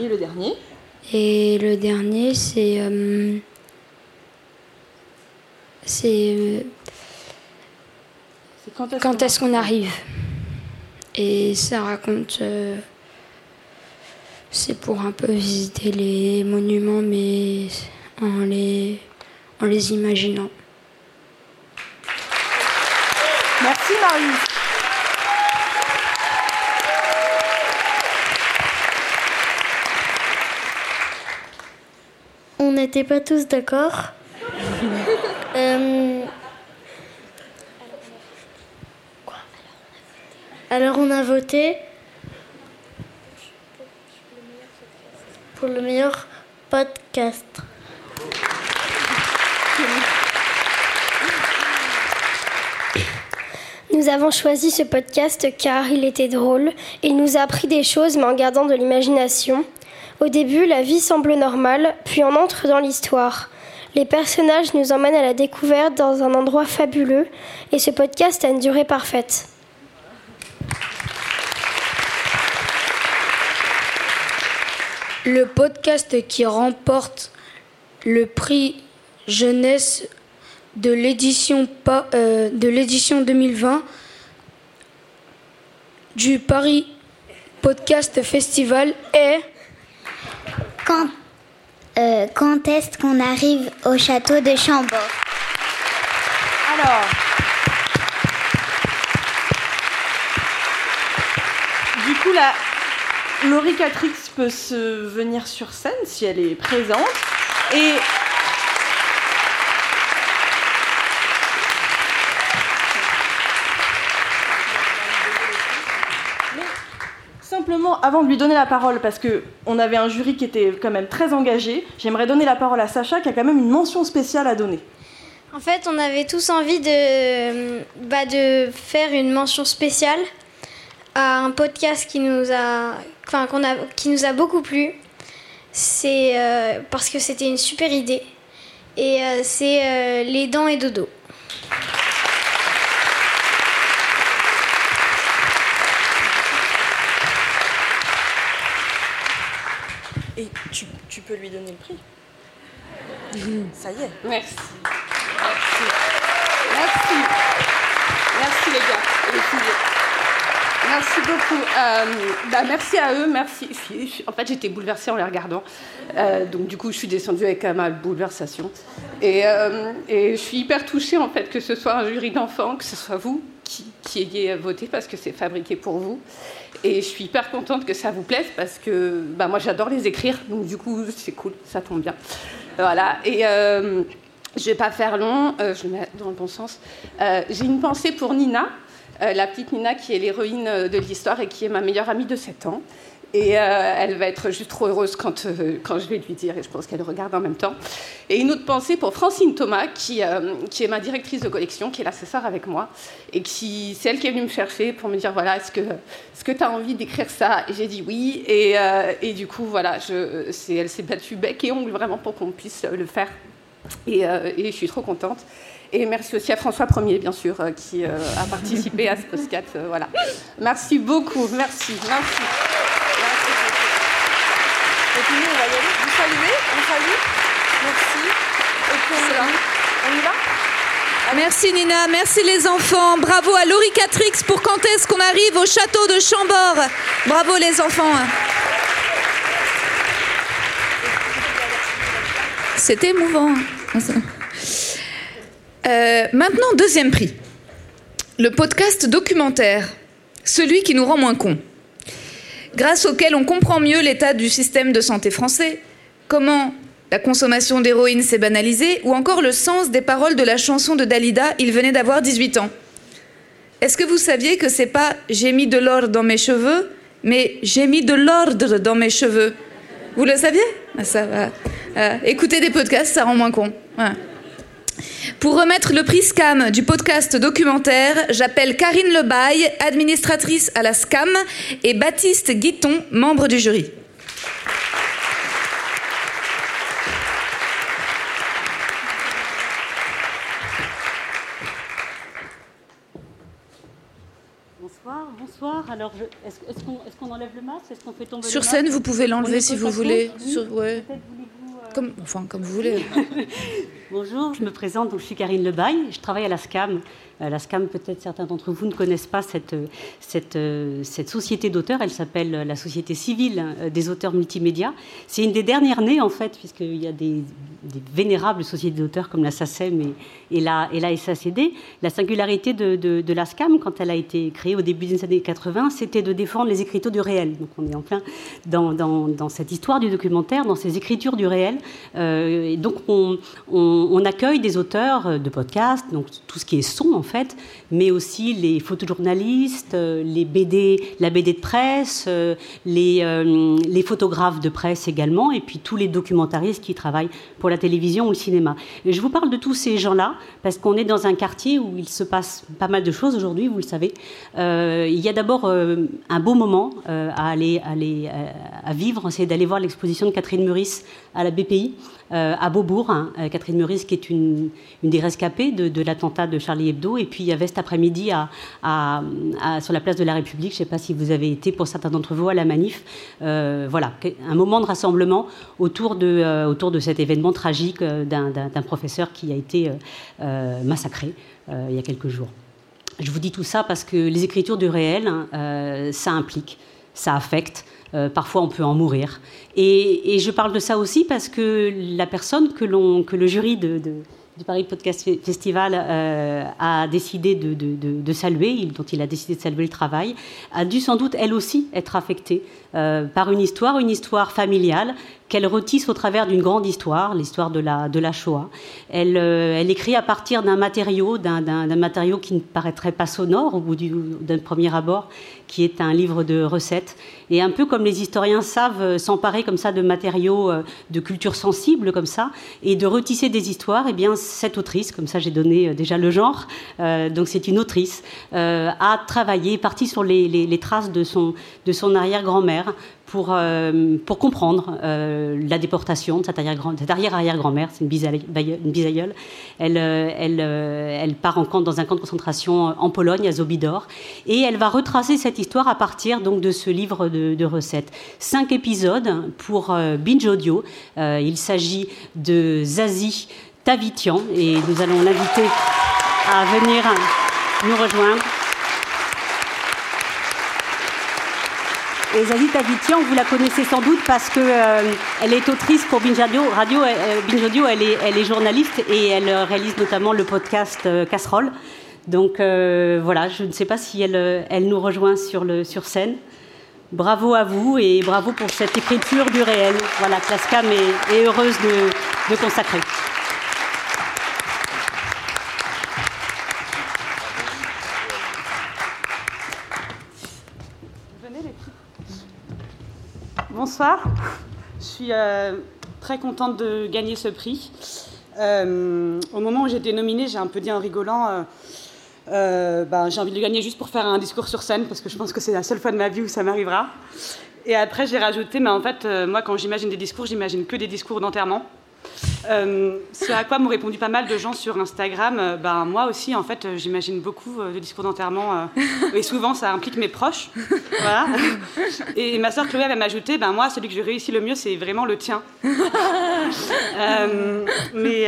Et le dernier? Et le dernier, c'est. Euh, c'est. Euh, quand est-ce qu'on arrive? Et ça raconte. Euh, c'est pour un peu visiter les monuments, mais en les, en les imaginant. Merci Marie. n'était pas tous d'accord. Euh, alors on a voté pour le meilleur podcast. Nous avons choisi ce podcast car il était drôle. Il nous a appris des choses mais en gardant de l'imagination. Au début, la vie semble normale, puis on entre dans l'histoire. Les personnages nous emmènent à la découverte dans un endroit fabuleux, et ce podcast a une durée parfaite. Le podcast qui remporte le prix jeunesse de l'édition euh, de l'édition 2020 du Paris Podcast Festival est quand, euh, quand est-ce qu'on arrive au château de Chambord? Alors, du coup, la Laurie Catrix peut se venir sur scène si elle est présente. Et Avant de lui donner la parole, parce qu'on avait un jury qui était quand même très engagé, j'aimerais donner la parole à Sacha qui a quand même une mention spéciale à donner. En fait, on avait tous envie de, bah, faire une mention spéciale à un podcast qui nous a, enfin, qu'on a, qui nous a beaucoup plu. C'est euh, parce que c'était une super idée. Et euh, c'est euh, Les dents et dodo. Tu, peux lui donner le prix. Ça y est. Merci. Merci. Merci. Les gars. Merci beaucoup. Euh, bah, merci à eux. Merci. En fait, j'étais bouleversée en les regardant. Euh, donc, du coup, je suis descendue avec ma bouleversation. Et, euh, et je suis hyper touchée, en fait, que ce soit un jury d'enfants, que ce soit vous qui, qui ayez voté parce que c'est fabriqué pour vous. Et je suis hyper contente que ça vous plaise parce que bah, moi, j'adore les écrire. Donc, du coup, c'est cool. Ça tombe bien. Voilà. Et. euh, je vais pas faire long, euh, je le mets dans le bon sens. Euh, J'ai une pensée pour Nina, euh, la petite Nina qui est l'héroïne de l'histoire et qui est ma meilleure amie de 7 ans. Et euh, elle va être juste trop heureuse quand, euh, quand je vais lui dire, et je pense qu'elle regarde en même temps. Et une autre pensée pour Francine Thomas, qui, euh, qui est ma directrice de collection, qui est l'assesseur avec moi, et qui c'est elle qui est venue me chercher pour me dire, voilà, est-ce que tu as envie d'écrire ça? Et j'ai dit oui, et, et du coup, voilà, je, elle s'est battue bec et ongle vraiment pour qu'on puisse le faire. Et, et je suis trop contente. Et merci aussi à François Premier, bien sûr, qui a participé à ce podcast. voilà. Merci beaucoup. Merci. Merci. Merci beaucoup. Et puis nous, on va y aller. Vous saluez On salue Merci. Et puis on y va. On y va Merci Nina, merci les enfants. Bravo à Laurie Catrix pour quand est-ce qu'on arrive au château de Chambord. Bravo les enfants. C'était émouvant. Euh, maintenant, deuxième prix. Le podcast documentaire, celui qui nous rend moins cons, grâce auquel on comprend mieux l'état du système de santé français, comment la consommation d'héroïne s'est banalisée, ou encore le sens des paroles de la chanson de Dalida, Il venait d'avoir 18 ans. Est-ce que vous saviez que c'est pas j'ai mis de l'ordre dans mes cheveux, mais j'ai mis de l'ordre dans mes cheveux Vous le saviez? Ah, Ça va. Euh, écouter des podcasts, ça rend moins con. Pour remettre le prix SCAM du podcast documentaire, j'appelle Karine Lebaille, administratrice à la SCAM, et Baptiste Guiton, membre du jury. Bonsoir, bonsoir. Alors, est-ce est-ce qu'on enlève le masque? Est-ce qu'on fait tomber Sur le scène, vous pouvez l'enlever est si vous voulez. Oui. Sur- ouais. Euh, Comme, enfin, comme vous voulez. Bonjour, je me présente, donc je suis Karine Lebaille, je travaille à la SCAM. Euh, La SCAM, peut-être certains d'entre vous ne connaissent pas cette, euh, euh, société d'auteurs, elle s'appelle la Société civile des auteurs multimédia. C'est une des dernières nées, en fait, puisqu'il y a des, vénérables sociétés d'auteurs comme la SACEM et, et, la, SACD. La singularité de, de, la SCAM, quand elle a été créée au début des années 80, c'était de défendre les écritures du réel. Donc on est en plein dans, cette histoire du documentaire, dans ces écritures du réel. Et donc on, accueille des auteurs de podcasts, donc tout ce qui est son en mais aussi les photojournalistes, euh, les BD, la BD de presse, euh, les, euh, les photographes de presse également, et puis tous les documentaristes qui travaillent pour la télévision ou le cinéma. Je vous parle de tous ces gens-là parce qu'on est dans un quartier où il se passe pas mal de choses aujourd'hui, vous le savez. Il y a d'abord un beau moment à aller, à vivre, c'est d'aller voir l'exposition de Catherine Meurice à la BPI euh, à Beaubourg. hein. Euh, Catherine Meurice, qui est une, des rescapées de, l'attentat de Charlie Hebdo. Et puis il y avait cet après-midi sur la place de la République, je ne sais pas si vous avez été pour certains d'entre vous à la manif, euh, voilà, un moment de rassemblement autour de, cet événement tragique d'un professeur qui a été massacré il y a quelques jours. Je vous dis tout ça parce que les écritures du réel, hein, ça implique, ça affecte. Euh, parfois, on peut en mourir. Et, je parle de ça aussi parce que la personne que, le jury du Paris Podcast Fe- Festival euh, a décidé de, saluer, dont il a décidé de saluer le travail, a dû sans doute elle aussi être affectée euh, par une histoire, une histoire familiale qu'elle retisse au travers d'une grande histoire, l'histoire de la, Shoah. Elle, elle écrit à partir d'un matériau, d'un matériau qui ne paraîtrait pas sonore au bout d'un premier abord, qui est un livre de recettes. Et un peu comme les historiens savent euh, s'emparer comme ça de matériaux euh, de culture sensible comme ça, et de retisser des histoires, eh bien cette autrice, comme ça j'ai donné déjà le genre, donc c'est une autrice, a travaillé, partie sur les, traces de son, de son arrière-grand-mère pour, euh, pour comprendre euh, la déportation de cette arrière-arrière-grand-mère, c'est une, bisaïeule. Elle, euh, elle, elle, part en camp, dans un camp de concentration en Pologne, à Zobidor, et elle va retracer cette histoire à partir donc, de ce livre de, recettes. Cinq épisodes pour Binge Audio. il s'agit de Zazie Tavitian, et nous allons l'inviter à venir nous rejoindre. Et Zazie Tavitian, vous la connaissez sans doute parce qu'elle euh, est autrice pour Binge Radio. Radio euh, Binge Audio, elle est, elle journaliste et elle réalise notamment le podcast euh, Casserole. Donc voilà, je ne sais pas si elle, elle nous rejoint sur scène. Bravo à vous et bravo pour cette écriture du réel. Voilà, Clascam est, heureuse de, de consacrer. bonsoir. Je suis euh, très contente de gagner ce prix. Euh, au moment où j'ai été nominée, j'ai un peu dit en rigolant euh, ben, j'ai envie de le gagner juste pour faire un discours sur scène, parce que je pense que c'est la seule fois de ma vie où ça m'arrivera. Et après, j'ai rajouté, mais en fait, moi, quand j'imagine des discours, j'imagine que des discours d'enterrement. Euh, ce à quoi m'ont répondu pas mal de gens sur Instagram. Euh, ben, moi aussi, en fait, euh, j'imagine beaucoup de discours d'enterrement. et souvent, ça implique mes proches. Et ma soeur Chloé va m'ajouter ben, moi, celui que je réussis le mieux, c'est vraiment le tien. mais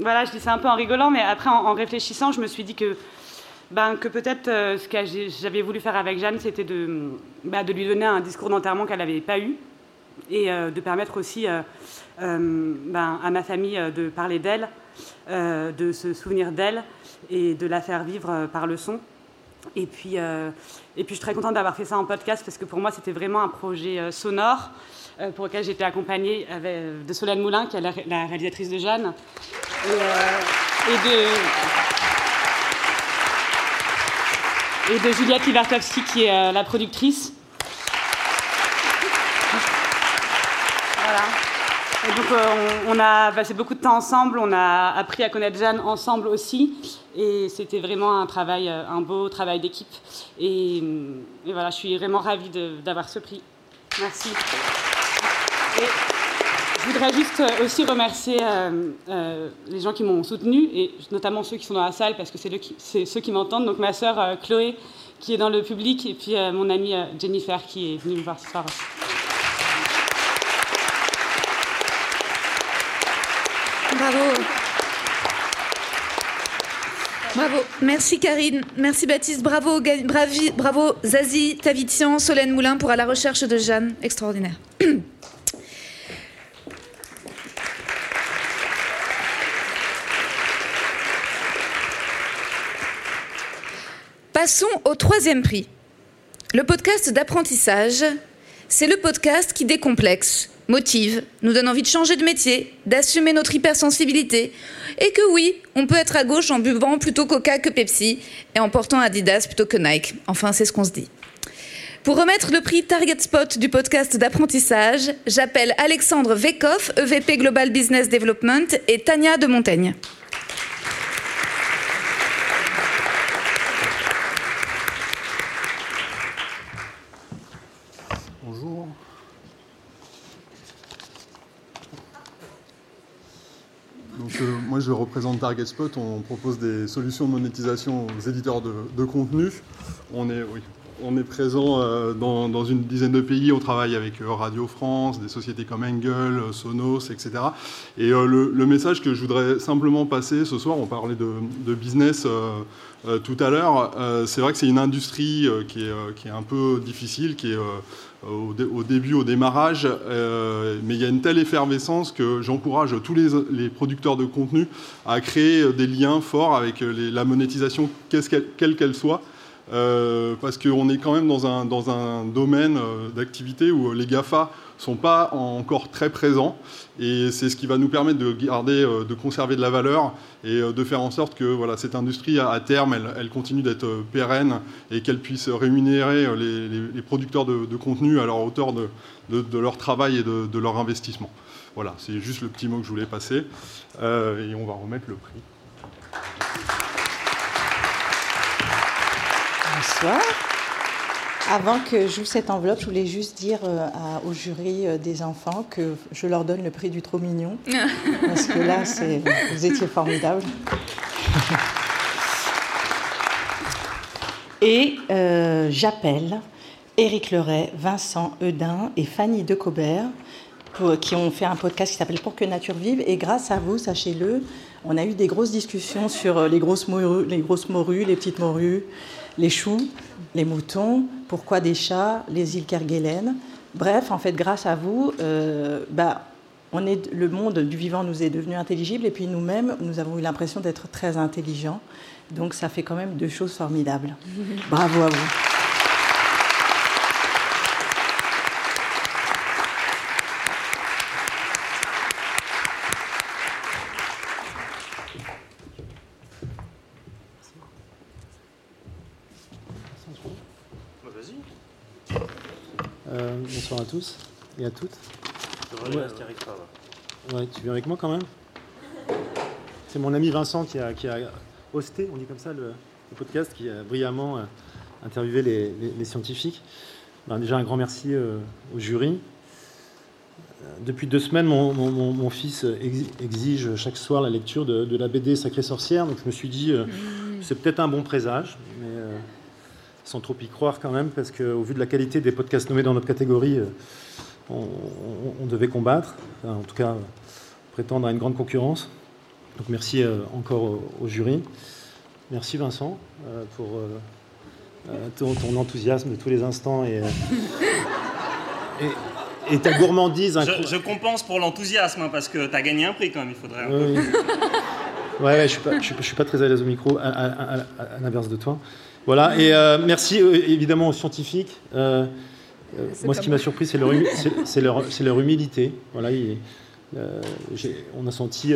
voilà, je dis ça un peu en rigolant, mais après, en, réfléchissant, je me suis dit que. Ben, que peut-être ce que j'avais voulu faire avec Jeanne, c'était de, de lui donner un discours d'enterrement qu'elle n'avait pas eu et de permettre aussi euh, ben, à ma famille euh, de parler d'elle, euh, de se souvenir d'elle et de la faire vivre par le son. Et puis, et puis je suis très contente d'avoir fait ça en podcast parce que pour moi c'était vraiment un projet sonore pour lequel j'étais accompagnée de Solène Moulin, qui est la, réalisatrice de Jeanne, et, de, et de Juliette Livarkowski, qui est la productrice. Voilà. Et donc, euh, on, a passé beaucoup de temps ensemble, on a appris à connaître Jeanne ensemble aussi. Et c'était vraiment un travail, euh, un beau travail d'équipe. Et, voilà, je suis vraiment ravie d'avoir ce prix. Merci. Je voudrais juste euh, aussi remercier les gens qui m'ont soutenue, et notamment ceux qui sont dans la salle, parce que c'est ceux qui m'entendent. Donc, ma sœur Chloé, qui est dans le public, et puis mon amie Jennifer, qui est venue me voir ce soir Bravo. Bravo. Merci Karine. Merci Baptiste. Bravo, bravo Zazie, Tavitian, Solène Moulin pour À la recherche de Jeanne. Extraordinaire. Passons au troisième prix. Le podcast d'apprentissage, c'est le podcast qui décomplexe motive, nous donne envie de changer de métier, d'assumer notre hypersensibilité, et que oui, on peut être à gauche en buvant plutôt Coca que Pepsi, et en portant Adidas plutôt que Nike. Enfin, c'est ce qu'on se dit. Pour remettre le prix Target Spot du podcast d'apprentissage, j'appelle Alexandre Vekoff, EVP Global Business Development, et Tania de Montaigne. Moi, je représente Target Spot. On propose des solutions de monétisation aux éditeurs de, contenu. On est, oui, on est présent euh, dans, une dizaine de pays. On travaille avec euh, Radio France, des sociétés comme Engel, euh, Sonos, etc. Et le, message que je voudrais simplement passer ce soir, on parlait de, business tout à l'heure. c'est vrai que c'est une industrie qui est, qui, est, un peu difficile, qui est au, début, au démarrage, mais il y a une telle effervescence que j'encourage tous les, producteurs de contenu à créer des liens forts avec la monétisation, quelle qu'elle soit. euh, parce qu'on est quand même dans un, dans un domaine euh, d'activité où les GAFA sont pas encore très présents et c'est ce qui va nous permettre de garder, euh, de conserver de la valeur et de faire en sorte que voilà, cette industrie à, terme, elle, continue d'être pérenne et qu'elle puisse rémunérer les, producteurs de, contenu à leur hauteur de, de, leur travail et de, leur investissement. Voilà, c'est juste le petit mot que je voulais passer et on va remettre le prix. Bonsoir. Avant que j'ouvre cette enveloppe, je voulais juste dire euh, au jury euh, des enfants que je leur donne le prix du trop mignon. parce que là, vous étiez formidables. Et euh, j'appelle Éric Leray, Vincent Eudin et Fanny Decobert, qui ont fait un podcast qui s'appelle Pour que nature vive. Et grâce à vous, sachez-le, on a eu des grosses discussions sur les grosses morues, les, grosses morues, les petites morues les choux, les moutons, pourquoi des chats, les îles Kerguelen. Bref, en fait, grâce à vous, euh, bah, on est, le monde du vivant nous est devenu intelligible et puis nous-mêmes, nous avons eu l'impression d'être très intelligents. Donc ça fait quand même deux choses formidables. Bravo à vous. bonsoir à tous et à toutes. Ouais, tu viens avec moi quand même? C'est mon ami Vincent qui a, qui a hosté, on dit comme ça, le, podcast, qui a brillamment euh, interviewé les, scientifiques. Ben, déjà un grand merci euh, au jury. Euh, depuis deux semaines, mon, fils exige chaque soir la lecture de, la BD Sacrée Sorcière, donc je me suis dit, mmh. c'est peut-être un bon présage, sans trop y croire quand même, parce qu'au vu de la qualité des podcasts nommés dans notre catégorie, euh, on, devait combattre, en tout cas prétendre à une grande concurrence. Donc merci euh, encore au, jury. Merci Vincent euh, pour ton, enthousiasme de tous les instants et, et, ta gourmandise. Je, compense pour l'enthousiasme, hein, parce que tu as gagné un prix quand même, il faudrait... Oui. ouais, je ne suis, suis, pas très à l'aise au micro, à l'inverse de toi. Voilà, et euh, merci euh, évidemment aux scientifiques. Euh, moi, ce qui m'a surpris, c'est leur, leur, leur, humilité. Voilà, on a senti,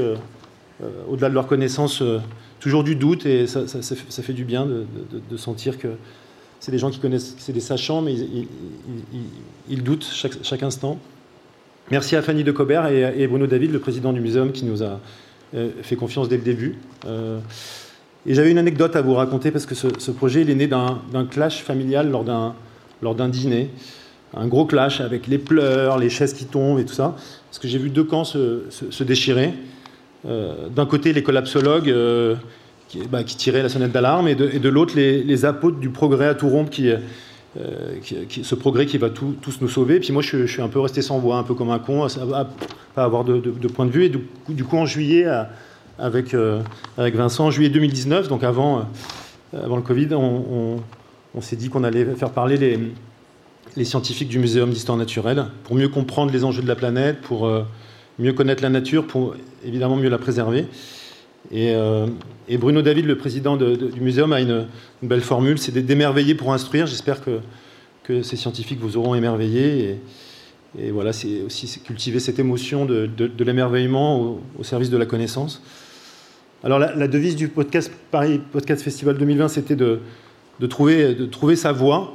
au-delà de leur connaissance, toujours du doute, et ça, ça, fait du bien de, sentir que c'est des gens qui connaissent, c'est des sachants, mais ils, doutent chaque, chaque, instant. Merci à Fanny de Cobert et, et, Bruno David, le président du muséum, qui nous a fait confiance dès le début. Et j'avais une anecdote à vous raconter parce que ce, projet il est né d'un clash familial lors d'un dîner. Un gros clash avec les pleurs, les chaises qui tombent et tout ça. Parce que j'ai vu deux camps se, déchirer. Euh, d'un côté, les collapsologues euh, bah, qui, tiraient la sonnette d'alarme et de, l'autre, les, apôtres du progrès à tout rompre qui, euh, ce progrès qui va tous nous sauver. Puis moi, je, suis un peu resté sans voix, un peu comme un con, à, pas avoir de, point de vue. Et du du coup en juillet, à, avec, euh, avec Vincent en juillet 2019, donc avant, euh, avant le Covid, on, s'est dit qu'on allait faire parler les, les scientifiques du Muséum d'histoire naturelle pour mieux comprendre les enjeux de la planète, pour euh, mieux connaître la nature, pour évidemment mieux la préserver. Et, Bruno David, le président du muséum, a une, belle formule, c'est d'émerveiller pour instruire. J'espère que, que ces scientifiques vous auront émerveillé. Et, voilà, c'est aussi cultiver cette émotion de, de, l'émerveillement au, service de la connaissance. Alors la, devise du podcast Paris Podcast Festival 2020, c'était de, trouver, sa voie.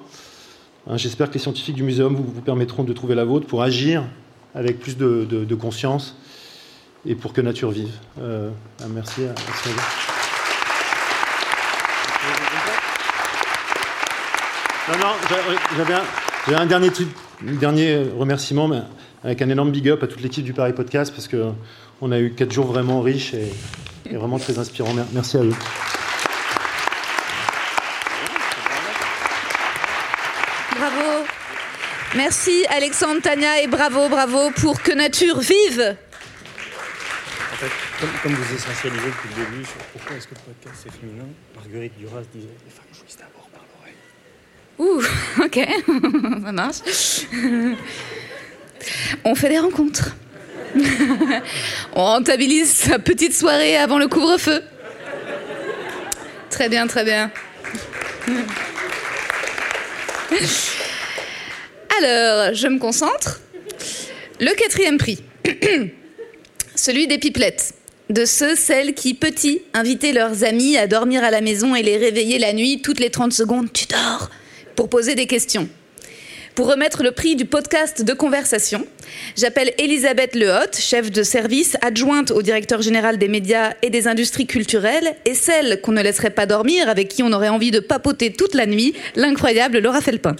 Hein, j'espère que les scientifiques du muséum vous, permettront de trouver la vôtre pour agir avec plus de, conscience et pour que nature vive. Euh, merci à, Non, non, j'avais un, dernier, dernier remerciement, mais avec un énorme big up à toute l'équipe du Paris Podcast, parce qu'on a eu quatre jours vraiment riches et, est vraiment très inspirant. Merci à eux. Bravo. Merci Alexandre, Tania et bravo, bravo pour Que Nature vive. En fait, comme, vous essentialisez depuis le début sur pourquoi est-ce que le podcast est féminin, Marguerite Duras disait les femmes jouissent d'abord par l'oreille. Ouh, ok, ça marche. On fait des rencontres. On rentabilise sa petite soirée avant le couvre-feu. Très bien, très bien. Alors, je me concentre. Le quatrième prix, celui des pipelettes. De ceux, celles qui, petits, invitaient leurs amis à dormir à la maison et les réveiller la nuit toutes les 30 secondes. Tu dors Pour poser des questions. Pour remettre le prix du podcast de conversation, j'appelle Elisabeth Lehotte, chef de service adjointe au directeur général des médias et des industries culturelles, et celle qu'on ne laisserait pas dormir, avec qui on aurait envie de papoter toute la nuit, l'incroyable Laura Felpin.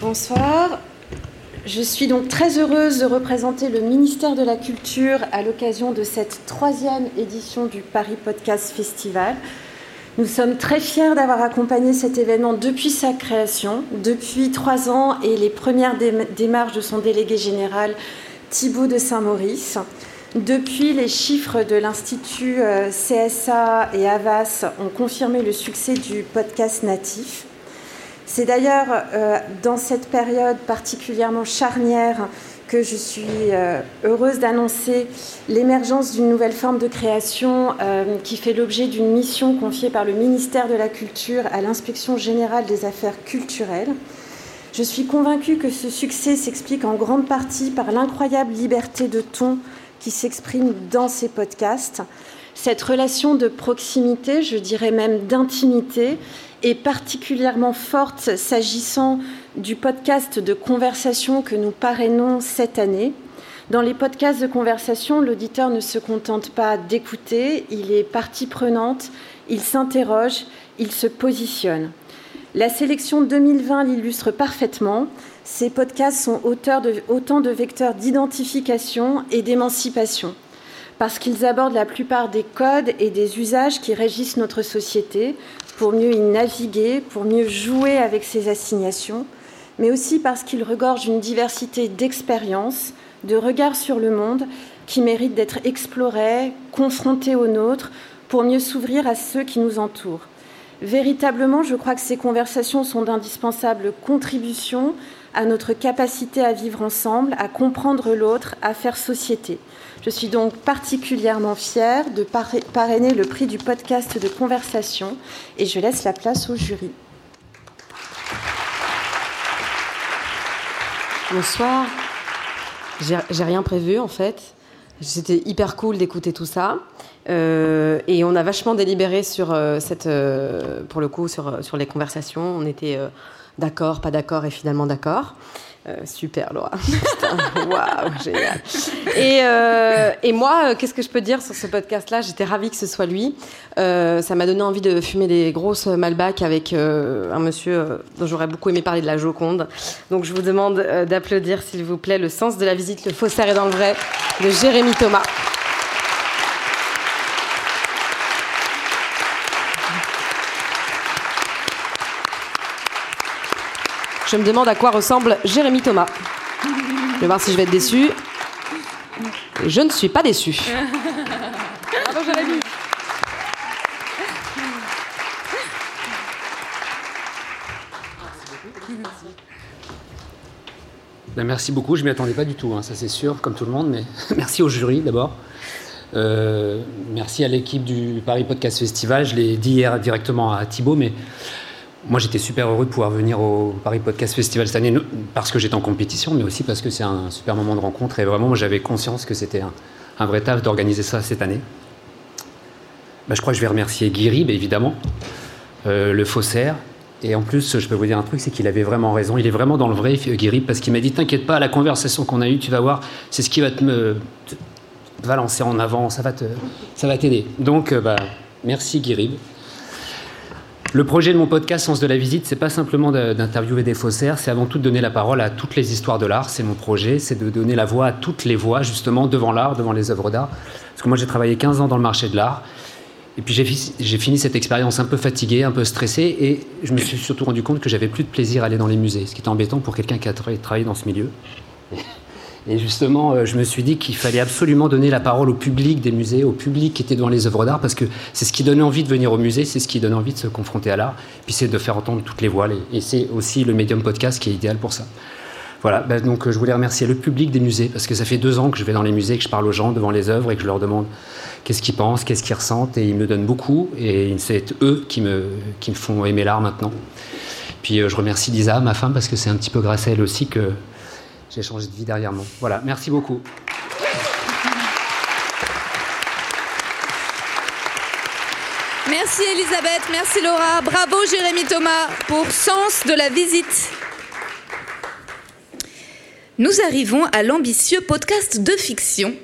Bonsoir. Je suis donc très heureuse de représenter le ministère de la Culture à l'occasion de cette troisième édition du Paris Podcast Festival. Nous sommes très fiers d'avoir accompagné cet événement depuis sa création, depuis trois ans et les premières démarches de son délégué général Thibault de Saint-Maurice. Depuis, les chiffres de l'Institut euh, CSA et Avas ont confirmé le succès du podcast natif. C'est d'ailleurs euh, dans cette période particulièrement charnière que je suis euh, heureuse d'annoncer l'émergence d'une nouvelle forme de création euh, qui fait l'objet d'une mission confiée par le ministère de la Culture à l'inspection générale des affaires culturelles. Je suis convaincue que ce succès s'explique en grande partie par l'incroyable liberté de ton qui s'exprime dans ces podcasts. Cette relation de proximité, je dirais même d'intimité, est particulièrement forte s'agissant du podcast de conversation que nous parrainons cette année. Dans les podcasts de conversation, l'auditeur ne se contente pas d'écouter, il est partie prenante, il s'interroge, il se positionne. La sélection 2020 l'illustre parfaitement. Ces podcasts sont de, autant de vecteurs d'identification et d'émancipation, parce qu'ils abordent la plupart des codes et des usages qui régissent notre société, pour mieux y naviguer, pour mieux jouer avec ses assignations, mais aussi parce qu'il regorge une diversité d'expériences, de regards sur le monde qui méritent d'être explorés, confrontés aux nôtres, pour mieux s'ouvrir à ceux qui nous entourent. Véritablement, je crois que ces conversations sont d'indispensables contributions à notre capacité à vivre ensemble, à comprendre l'autre, à faire société. Je suis donc particulièrement fière de parrainer le prix du podcast de conversation et je laisse la place au jury. Bonsoir. J'ai rien prévu en fait. C'était hyper cool d'écouter tout ça. Euh, et on a vachement délibéré sur euh, cette, euh, pour le coup, sur, sur les conversations. On était d'accord, pas d'accord et finalement d'accord. Euh, super, Laura. Waouh, génial. Et, euh, et moi, euh, qu'est-ce que je peux dire sur ce podcast-là? J'étais ravie que ce soit lui. ça m'a donné envie de fumer des grosses Malbac avec un monsieur dont j'aurais beaucoup aimé parler de la Joconde. Donc je vous demande d'applaudir, s'il vous plaît, Le sens de la visite, le faussaire est dans le vrai, de Jérémy Thomas. Je me demande à quoi ressemble Jérémy Thomas. Je vais voir si je vais être déçue. Je ne suis pas déçue. Bravo Jérémy. Ben, merci beaucoup, je ne m'y attendais pas du tout, hein, ça c'est sûr, comme tout le monde, mais merci au jury d'abord. Euh, merci à l'équipe du Paris Podcast Festival, je l'ai dit hier directement à Thibaut, mais moi, j'étais super heureux de pouvoir venir au Paris Podcast Festival cette année, parce que j'étais en compétition, mais aussi parce que c'est un super moment de rencontre. Et vraiment, j'avais conscience que c'était un, vrai taf d'organiser ça cette année. Bah, je crois que je vais remercier Guy Rib, évidemment, euh, le faussaire. Et en plus, je peux vous dire un truc, c'est qu'il avait vraiment raison. Il est vraiment dans le vrai, Guy Rib, parce qu'il m'a dit T'inquiète pas, la conversation qu'on a eue, tu vas voir, c'est ce qui va te, me, lancer en avant, ça va t'aider. Donc, euh, bah, merci Guy Rib. Le projet de mon podcast Sens de la visite, c'est pas simplement d'interviewer des faussaires, c'est avant tout de donner la parole à toutes les histoires de l'art. C'est mon projet, c'est de donner la voix à toutes les voix, justement, devant l'art, devant les œuvres d'art. Parce que moi, j'ai travaillé 15 ans dans le marché de l'art. Et puis j'ai fini cette expérience un peu fatigué, un peu stressé, et je me suis surtout rendu compte que j'avais plus de plaisir à aller dans les musées, ce qui est embêtant pour quelqu'un qui a travaillé dans ce milieu. Et justement, euh, je me suis dit qu'il fallait absolument donner la parole au public des musées, au public qui était dans les œuvres d'art, parce que c'est ce qui donne envie de venir au musée, c'est ce qui donne envie de se confronter à l'art, puis c'est de faire entendre toutes les voix. Et c'est aussi le médium podcast qui est idéal pour ça. Voilà, bah, donc je voulais remercier le public des musées, parce que ça fait deux ans que je vais dans les musées, que je parle aux gens devant les œuvres et que je leur demande qu'est-ce qu'ils pensent, qu'est-ce qu'ils ressentent, et ils me donnent beaucoup, et c'est eux qui me, qui me font aimer l'art maintenant. Puis je remercie Lisa, ma femme, parce que c'est un petit peu grâce à elle aussi que j'ai changé de vie derrière moi. Voilà, merci beaucoup. Merci Elisabeth, merci Laura, bravo Jérémy Thomas pour Sens de la visite. Nous arrivons à l'ambitieux podcast de fiction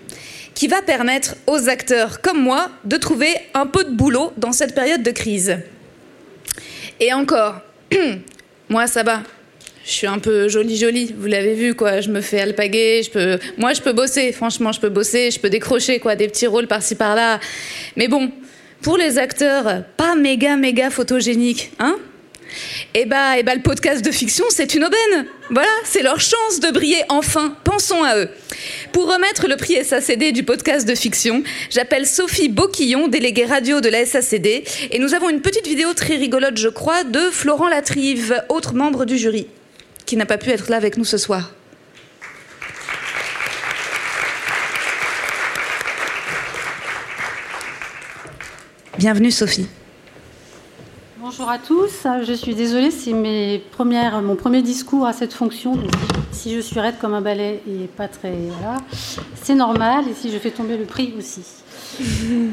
qui va permettre aux acteurs comme moi de trouver un peu de boulot dans cette période de crise. Et encore, moi ça va, je suis un peu jolie jolie, vous l'avez vu quoi, je me fais alpaguer, je peux moi je peux bosser, franchement, je peux bosser, je peux décrocher quoi des petits rôles par-ci par-là. Mais bon, pour les acteurs pas méga méga photogéniques, hein et bah, et bah, le podcast de fiction, c'est une aubaine. Voilà, c'est leur chance de briller enfin. Pensons à eux. Pour remettre le prix SACD du podcast de fiction, j'appelle Sophie Boquillon, déléguée radio de la SACD, et nous avons une petite vidéo très rigolote, je crois, de Florent Latrive, autre membre du jury, qui n'a pas pu être là avec nous ce soir. Bienvenue Sophie. Bonjour à tous, je suis désolée, c'est mes premières, mon premier discours à cette fonction. Si je suis raide comme un balai et pas très. Voilà, c'est normal, et si je fais tomber le prix aussi.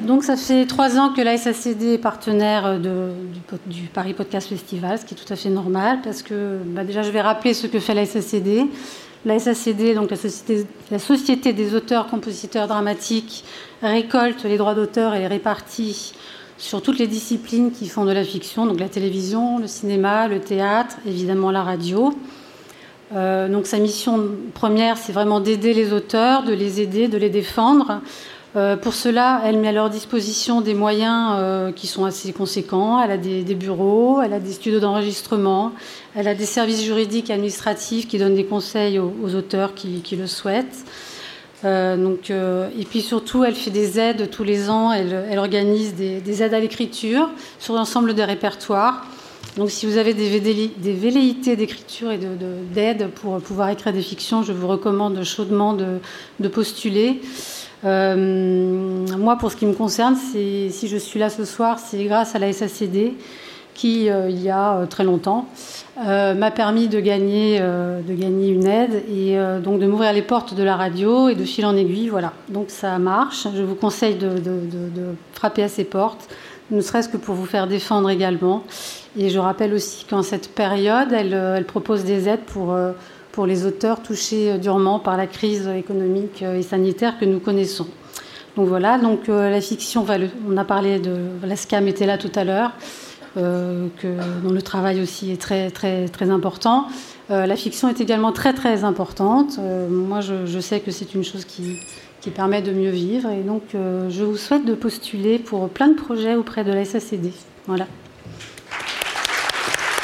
Donc ça fait trois ans que la SACD est partenaire de, du, Paris Podcast Festival, ce qui est tout à fait normal, parce que bah déjà je vais rappeler ce que fait la SACD. La SACD, donc la Société, la Société des auteurs, compositeurs dramatiques, récolte les droits d'auteur et les répartit sur toutes les disciplines qui font de la fiction, donc la télévision, le cinéma, le théâtre, évidemment la radio. Euh, donc sa mission première, c'est vraiment d'aider les auteurs, de les aider, de les défendre. Euh, pour cela, elle met à leur disposition des moyens euh, qui sont assez conséquents. Elle a des, bureaux, elle a des studios d'enregistrement, elle a des services juridiques et administratifs qui donnent des conseils aux, auteurs qui, le souhaitent. Euh, donc, et puis surtout, elle fait des aides tous les ans. Elle, organise des, des, aides à l'écriture sur l'ensemble des répertoires. Donc, si vous avez des, velléités d'écriture et d'aide de, de, pour pouvoir écrire des fictions, je vous recommande chaudement de, de postuler. Euh, moi, pour ce qui me concerne, si je suis là ce soir, c'est grâce à la SACD qui, euh, il y a euh, très longtemps, m'a permis de gagner, une aide et donc de m'ouvrir les portes de la radio et de fil en aiguille. Voilà, donc ça marche. Je vous conseille de, frapper à ces portes, ne serait-ce que pour vous faire défendre également. Et je rappelle aussi qu'en cette période, elle, propose des aides pour, pour les auteurs touchés durement par la crise économique et sanitaire que nous connaissons. Donc voilà, donc la fiction, on a parlé de la SCAM était là tout à l'heure. Euh, dont le travail aussi est très, très, très important. Euh, la fiction est également très, très importante. Euh, moi, je, je, sais que c'est une chose qui, qui, permet de mieux vivre. Et donc, euh, je vous souhaite de postuler pour plein de projets auprès de la SACD. Voilà.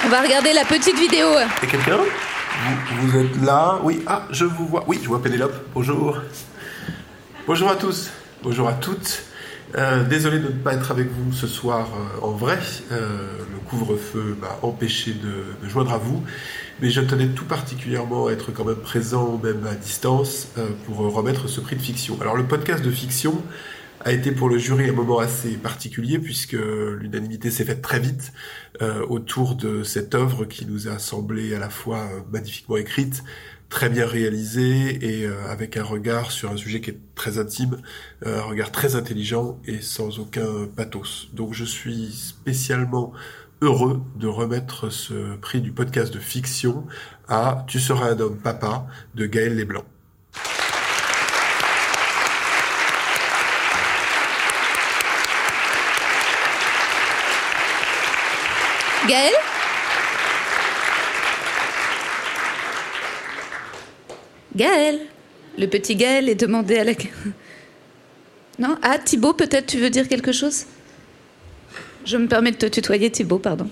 On va regarder la petite vidéo. Et quelqu'un vous, êtes là Oui, ah, je vous vois. Oui, je vois Pénélope. Bonjour. Bonjour à tous. Bonjour à toutes. Euh, désolé de ne pas être avec vous ce soir euh, en vrai. Euh, le couvre-feu m'a empêché de, de, joindre à vous. Mais je tenais tout particulièrement à être quand même présent, même à distance, pour remettre ce prix de fiction. Alors le podcast de fiction a été pour le jury un moment assez particulier puisque l'unanimité s'est faite très vite euh, autour de cette œuvre qui nous a semblé à la fois magnifiquement écrite, très bien réalisé et euh, avec un regard sur un sujet qui est très intime, euh, un regard très intelligent et sans aucun pathos. Donc je suis spécialement heureux de remettre ce prix du podcast de fiction à Tu seras un homme papa de Gaël Leblanc. Gaël Gaël. Le petit Gaël est demandé à la. Non Ah, Thibaut, peut-être tu veux dire quelque chose? Je me permets de te tutoyer, Thibaut, pardon.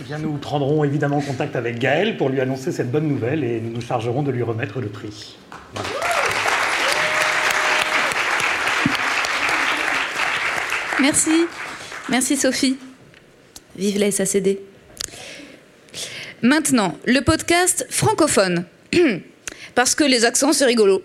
Eh bien, nous prendrons évidemment contact avec Gaël pour lui annoncer cette bonne nouvelle et nous nous chargerons de lui remettre le prix. Voilà. Merci. Merci, Sophie. Vive la SACD. Maintenant, le podcast francophone. Parce que les accents, c'est rigolo.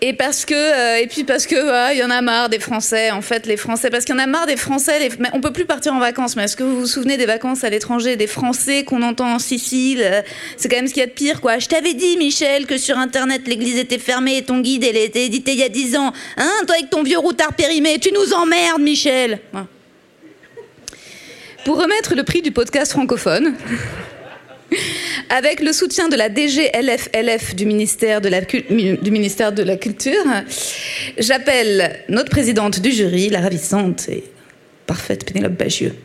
Et parce que euh, et puis parce que y en a marre des Français en fait les Français. Parce qu'il y en a marre des Français les, mais on peut plus partir en vacances. Mais est-ce que vous vous souvenez des vacances à l'étranger des Français qu'on entend en Sicile euh, c'est quand même ce qu'il y a de pire quoi. Je t'avais dit Michel que sur internet l'église était fermée et ton guide elle était édité il y a 10 ans. Hein toi avec ton vieux routard périmé tu nous emmerdes Michel. Pour remettre le prix du podcast francophone avec le soutien de la DGLFLF du ministère de la, du ministère de la Culture, j'appelle notre présidente du jury, la ravissante et parfaite Pénélope Bagieux.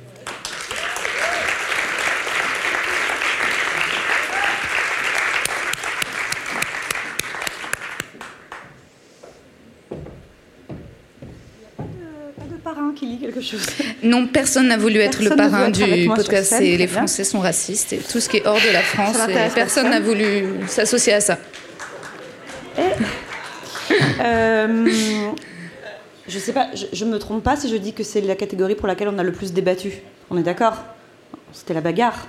Pas de parrain qui lit quelque chose. Non, personne n'a voulu être le parrain être du podcast. scène, les bien. Français sont racistes et tout ce qui est hors de la France, et personne n'a voulu s'associer à ça. Euh, je sais pas, je, je me trompe pas si je dis que c'est la catégorie pour laquelle on a le plus débattu. On est d'accord C'était la bagarre.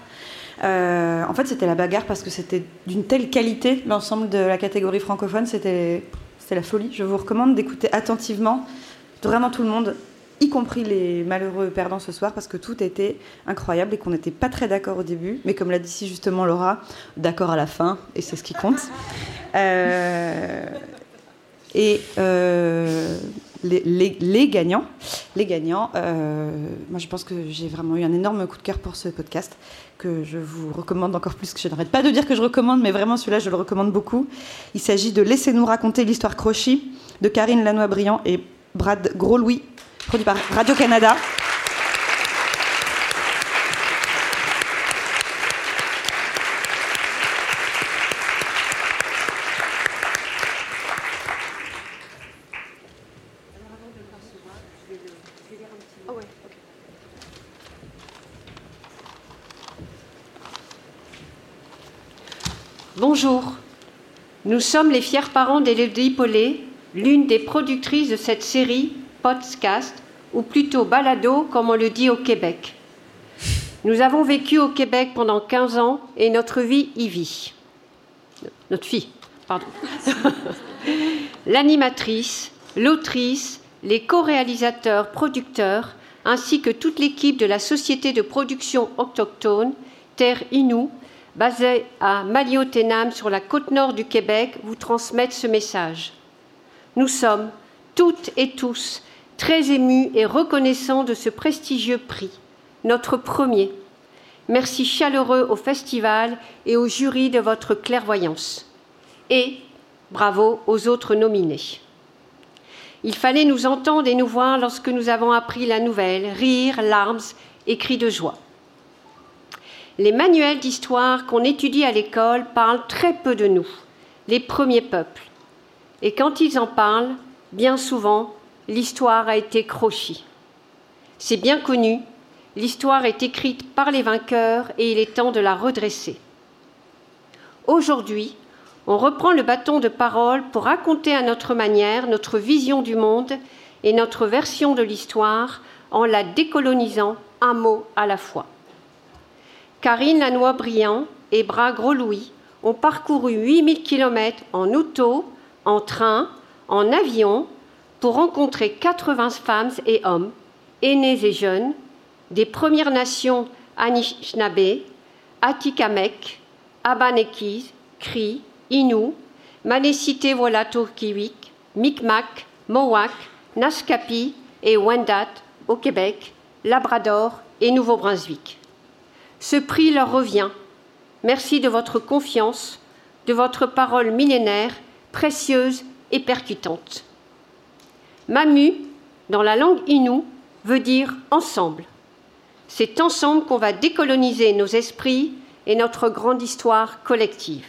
Euh, en fait, c'était la bagarre parce que c'était d'une telle qualité, l'ensemble de la catégorie francophone, c'était la folie. Je vous recommande d'écouter attentivement vraiment tout le monde, y compris les malheureux perdants ce soir, parce que tout était incroyable et qu'on n'était pas très d'accord au début, mais comme l'a dit si justement Laura, d'accord à la fin, et c'est ce qui compte. Euh, et euh, les, les- les gagnants, les gagnants euh, moi je pense que j'ai vraiment eu un énorme coup de cœur pour ce podcast que je vous recommande encore plus, que je n'arrête pas de dire que je recommande, mais vraiment celui-là je le recommande beaucoup. Il s'agit de Laissez-nous raconter l'histoire Crochy de Karine Lanois-Briand et Brad Gros-Louis, par Radio-Canada. Bonjour. Nous sommes les fiers parents d'Élodie Paulet, l'une des productrices de cette série podcast, ou plutôt balado, comme on le dit au Québec. Nous avons vécu au Québec pendant 15 ans et notre vie y vit. Notre fille, pardon. L'animatrice, l'autrice, les co-réalisateurs, producteurs, ainsi que toute l'équipe de la société de production autochtone, Terre Inou, basée à Maliotenam sur la côte nord du Québec, vous transmettent ce message. Nous sommes toutes et tous très émus et reconnaissants de ce prestigieux prix, notre premier. Merci chaleureux au festival et au jury de votre clairvoyance. Et bravo aux autres nominés. Il fallait nous entendre et nous voir lorsque nous avons appris la nouvelle, rire, larmes et cris de joie. Les manuels d'histoire qu'on étudie à l'école parlent très peu de nous, les premiers peuples. Et quand ils en parlent, bien souvent, l'histoire a été crochie. C'est bien connu, l'histoire est écrite par les vainqueurs et il est temps de la redresser. Aujourd'hui, on reprend le bâton de parole pour raconter à notre manière notre vision du monde et notre version de l'histoire en la décolonisant un mot à la fois. Karine Lanois-Briand et Bras Gros-Louis ont parcouru 8000 km en auto, en train, en avion, pour rencontrer 80 femmes et hommes, aînés et jeunes, des Premières Nations Anishinaabe, Atikamek, Abanekis, Cri, Innu, Manécité Volatokiwik, Micmac, Mohawk, Naskapi et Wendat au Québec, Labrador et Nouveau-Brunswick. Ce prix leur revient. Merci de votre confiance, de votre parole millénaire, précieuse et percutante. Mamu, dans la langue Innu, veut dire ensemble. C'est ensemble qu'on va décoloniser nos esprits et notre grande histoire collective.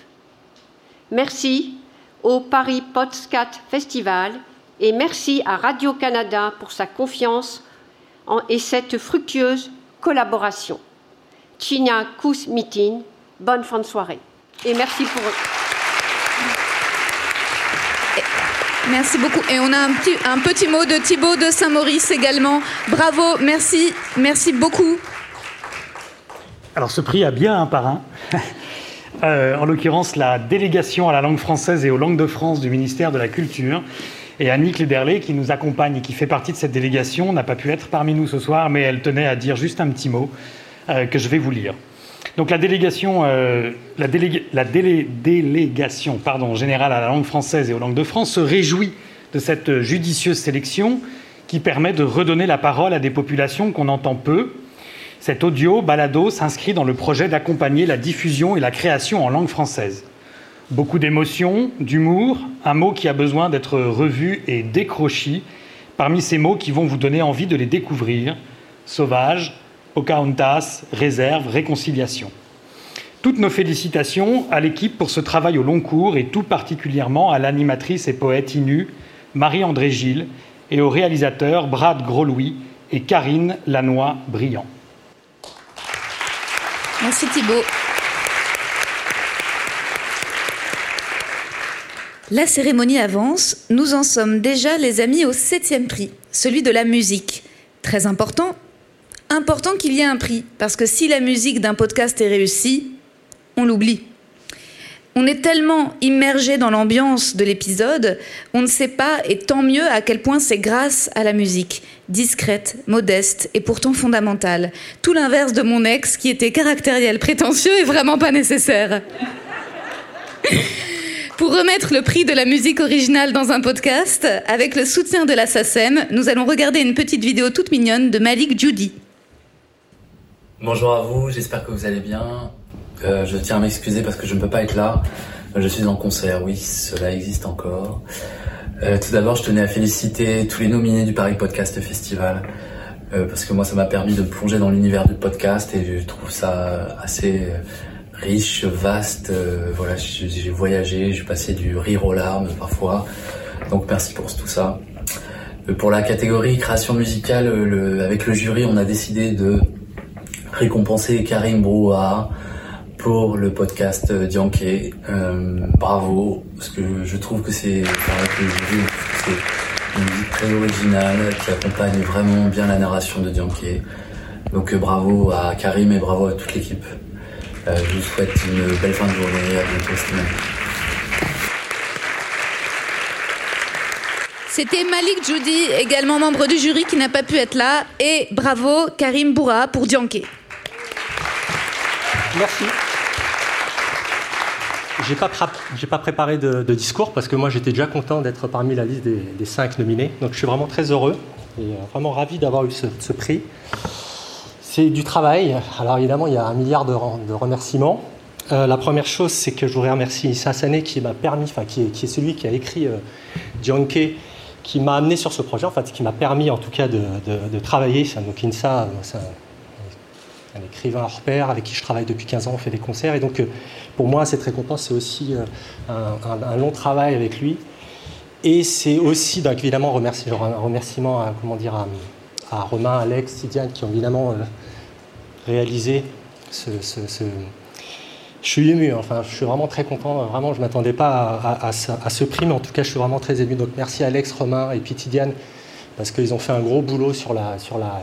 Merci au Paris Podcast Festival et merci à Radio-Canada pour sa confiance et cette fructueuse collaboration. Chinya Kous Mitin, bonne fin de soirée. Et merci pour Merci beaucoup. Et on a un petit, un petit mot de Thibaut de Saint-Maurice également. Bravo, merci, merci beaucoup. Alors ce prix a bien un parrain. euh, en l'occurrence la délégation à la langue française et aux langues de France du ministère de la Culture. Et Annick Lederley, qui nous accompagne et qui fait partie de cette délégation, n'a pas pu être parmi nous ce soir, mais elle tenait à dire juste un petit mot euh, que je vais vous lire. Donc la délégation, euh, la délé- la délé- délégation générale à la langue française et aux langues de France se réjouit de cette judicieuse sélection qui permet de redonner la parole à des populations qu'on entend peu. Cet audio balado s'inscrit dans le projet d'accompagner la diffusion et la création en langue française. Beaucoup d'émotions, d'humour, un mot qui a besoin d'être revu et décrochi parmi ces mots qui vont vous donner envie de les découvrir. Sauvage, Pocahontas, réserve, réconciliation. Toutes nos félicitations à l'équipe pour ce travail au long cours et tout particulièrement à l'animatrice et poète Inu, Marie-André Gilles, et aux réalisateurs Brad Groslouis et Karine Lannoy-Briand. Merci Thibault. La cérémonie avance. Nous en sommes déjà, les amis, au septième prix, celui de la musique. Très important. Important qu'il y ait un prix, parce que si la musique d'un podcast est réussie, on l'oublie. On est tellement immergé dans l'ambiance de l'épisode, on ne sait pas, et tant mieux, à quel point c'est grâce à la musique, discrète, modeste et pourtant fondamentale. Tout l'inverse de mon ex qui était caractériel, prétentieux et vraiment pas nécessaire. Pour remettre le prix de la musique originale dans un podcast, avec le soutien de la SACEM, nous allons regarder une petite vidéo toute mignonne de Malik Judy. Bonjour à vous, j'espère que vous allez bien. Euh, je tiens à m'excuser parce que je ne peux pas être là. Je suis en concert, oui, cela existe encore. Euh, tout d'abord, je tenais à féliciter tous les nominés du Paris Podcast Festival. euh, parce que moi, ça m'a permis de plonger dans l'univers du podcast et je trouve ça assez riche, vaste. Euh, voilà, j'ai voyagé, j'ai passé du rire aux larmes parfois. Donc merci pour tout ça. Pour la catégorie création musicale, le- avec le jury, on a décidé de récompenser Karim Brouhaha pour le podcast Dianké. Euh, bravo, parce que je trouve que c'est, une musique très originale qui accompagne vraiment bien la narration de Dianké. Donc euh, bravo à Karim et bravo à toute l'équipe. Euh, je vous souhaite une belle fin de journée, à bientôt Slimane. C'était Malik Judy, également membre du jury qui n'a pas pu être là, et bravo Karim Boura pour Dianké. Merci. J'ai pas, pas préparé de, discours parce que moi j'étais déjà content d'être parmi la liste des, cinq nominés. Donc je suis vraiment très heureux et euh, vraiment ravi d'avoir eu ce, prix. C'est du travail. Alors évidemment, il y a un milliard de, remerciements. Euh, la première chose, c'est que je voudrais remercier Issa Sané qui m'a permis, enfin qui est, celui qui a écrit euh, Dianke, qui m'a amené sur ce projet, en fait, qui m'a permis en tout cas de, de- travailler. Donc Insa, euh, un, écrivain hors pair avec qui je travaille depuis 15 ans, on fait des concerts. Et donc euh, pour moi, cette récompense, c'est aussi euh, un, long travail avec lui. Et c'est aussi, donc évidemment, un remerciement à, comment dire, à, Romain, Alex, Sidiane, qui ont évidemment euh, réalisé ce, Je suis ému, hein. enfin, je suis vraiment très content. Vraiment, je ne m'attendais pas à, à ce prix, mais en tout cas, je suis vraiment très ému. Donc merci Alex, Romain et puis Tidiane, parce qu'ils ont fait un gros boulot sur la, sur la,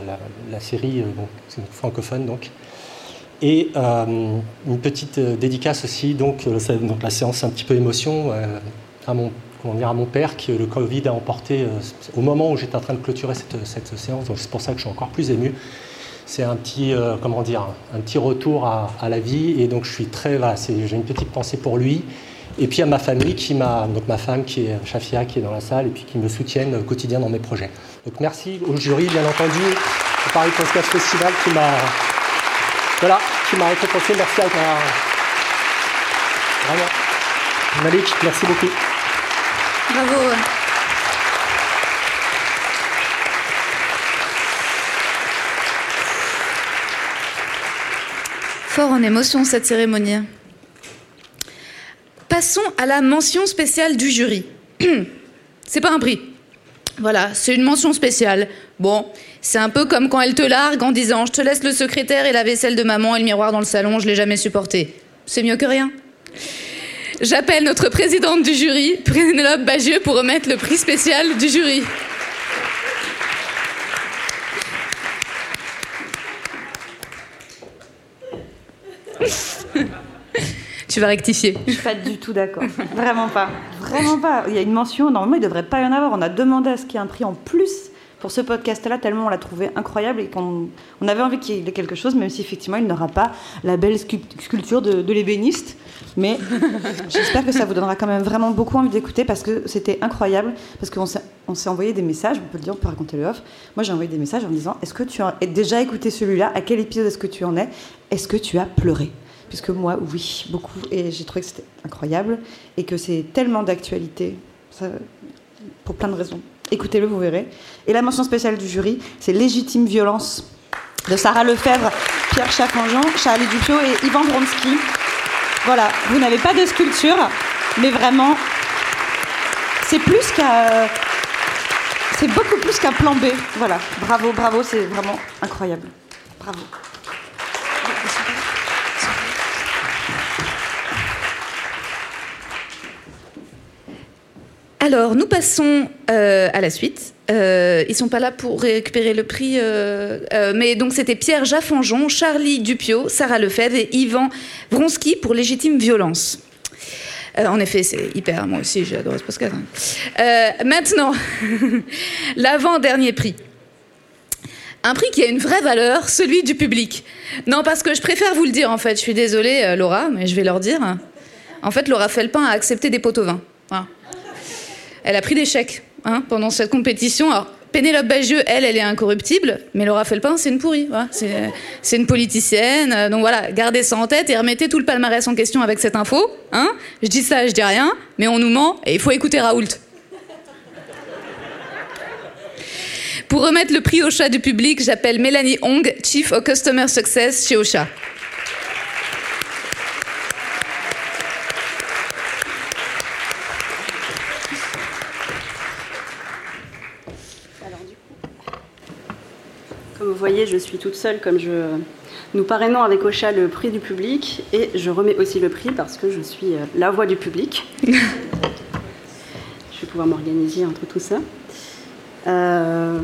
la- série, euh, francophone donc. Et euh, une petite euh, dédicace aussi, donc, donc la séance un petit peu émotion, à, mon, comment dire, à mon père que le Covid a emporté au moment où j'étais en train de clôturer cette, cette séance, donc c'est pour ça que je suis encore plus ému. C'est un petit, comment dire, un petit retour à, la vie, et donc je suis très, j'ai une petite pensée pour lui. Et puis à ma famille qui m'a, donc ma femme qui est Shafia qui est dans la salle et puis qui me soutiennent au quotidien dans mes projets. Donc merci au jury bien entendu, au Paris Podcast Festival qui m'a, voilà, qui m'a récompensé. Merci à vraiment, Malik, merci beaucoup. Bravo. Fort en émotion cette cérémonie. Passons à la mention spéciale du jury. c'est pas un prix. Voilà, c'est une mention spéciale. Bon, c'est un peu comme quand elle te largue en disant Je te laisse le secrétaire et la vaisselle de maman et le miroir dans le salon, je l'ai jamais supporté. C'est mieux que rien. J'appelle notre présidente du jury, Pénélope Bagieux, pour remettre le prix spécial du jury. tu vas rectifier. Je suis pas du tout d'accord. Vraiment pas. Vraiment pas. Il y a une mention. Normalement, il ne devrait pas y en avoir. On a demandé à ce qu'il y ait un prix en plus pour ce podcast-là, tellement on l'a trouvé incroyable et qu'on on avait envie qu'il ait quelque chose, même si effectivement il n'aura pas la belle sculpture de, l'ébéniste. Mais j'espère que ça vous donnera quand même vraiment beaucoup envie d'écouter parce que c'était incroyable. Parce qu'on s'est, s'est envoyé des messages, on peut le dire, on peut raconter le off. Moi j'ai envoyé des messages en me disant Est-ce que tu as déjà écouté celui-là? À quel épisode est-ce que tu en es? Est-ce que tu as pleuré? Puisque moi, oui, beaucoup. Et j'ai trouvé que c'était incroyable et que c'est tellement d'actualité. Pour plein de raisons. Écoutez-le, vous verrez. Et la mention spéciale du jury, c'est Légitime violence de Sarah Lefebvre, Pierre Chaffangeon, Charlie Dupio et Ivan Vronsky. Voilà, vous n'avez pas de sculpture, mais vraiment, c'est plus qu'un. C'est beaucoup plus qu'un plan B. Voilà, bravo, bravo, c'est vraiment incroyable. Bravo. Alors, nous passons euh, à la suite. Euh, ils sont pas là pour récupérer le prix, euh, euh, mais donc c'était Pierre Jaffanjon, Charlie Dupio, Sarah Lefebvre et Yvan Vronsky pour légitime violence. En effet, c'est hyper. Moi aussi, j'adore ce podcast. hein. Maintenant, l'avant-dernier prix. Un prix qui a une vraie valeur, celui du public. Non, parce que je préfère vous le dire, en fait. Je suis désolée, Laura, mais je vais leur dire. En fait, Laura Felpin a accepté des pots au vin. Voilà. Elle a pris des chèques hein, pendant cette compétition. Alors, Pénélope Bagieux, elle, elle est incorruptible, mais Laura Felpin, c'est une pourrie. c'est une politicienne. euh, Donc voilà, gardez ça en tête et remettez tout le palmarès en question avec cette info. Hein je dis ça, je dis rien, mais on nous ment et il faut écouter Raoult. Pour remettre le prix au chat du public, j'appelle Mélanie Hong, Chief of Customer Success chez Ocha. Vous voyez, je suis toute seule, comme je... Nous parrainons avec Ocha le prix du public et je remets aussi le prix parce que je suis euh, la voix du public. je vais pouvoir m'organiser entre tout ça. Euh,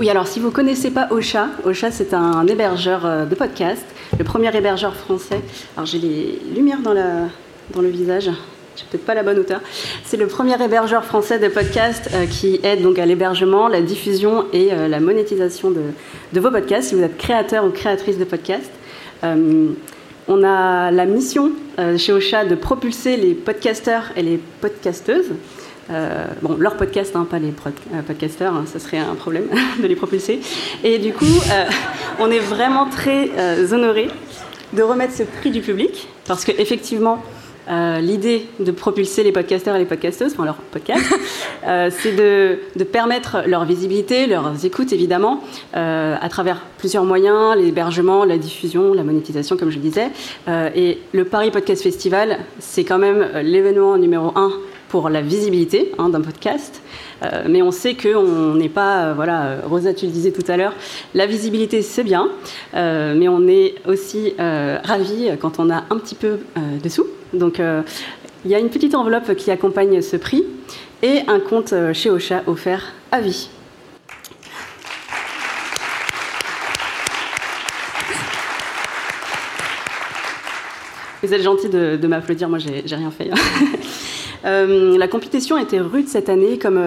Oui, alors si vous ne connaissez pas Ocha, Ocha c'est un hébergeur euh, de podcast, le premier hébergeur français. Alors j'ai les lumières dans, la... dans le visage. J'ai peut-être pas la bonne hauteur. C'est le premier hébergeur français de podcast euh, qui aide donc à l'hébergement, la diffusion et euh, la monétisation de, vos podcasts. Si vous êtes créateur ou créatrice de podcast, Euh, on a la mission chez Ocha de propulser les podcasteurs et les podcasteuses. Bon, leur podcast, hein, pas les podcasteurs, hein, ça serait un problème de les propulser. Et du coup, on est vraiment très honorés de remettre ce prix du public, parce qu'effectivement, euh, l'idée de propulser les podcasteurs et les podcasteuses, enfin leur podcast, euh, c'est de, de permettre leur visibilité, leurs écoutes évidemment, euh, à travers plusieurs moyens, l'hébergement, la diffusion, la monétisation, comme je le disais. Euh, et le Paris Podcast Festival, c'est quand même l'événement numéro un pour la visibilité hein, d'un podcast. Euh, mais on sait qu'on n'est pas, euh, voilà, Rosa, tu le disais tout à l'heure, la visibilité c'est bien, euh, mais on est aussi ravis quand on a un petit peu de sous. Donc euh, il y a une petite enveloppe qui accompagne ce prix et un compte euh, chez Ocha offert à vie. Vous êtes gentil de, m'applaudir, moi j'ai rien fait. Euh, la compétition était rude cette année, comme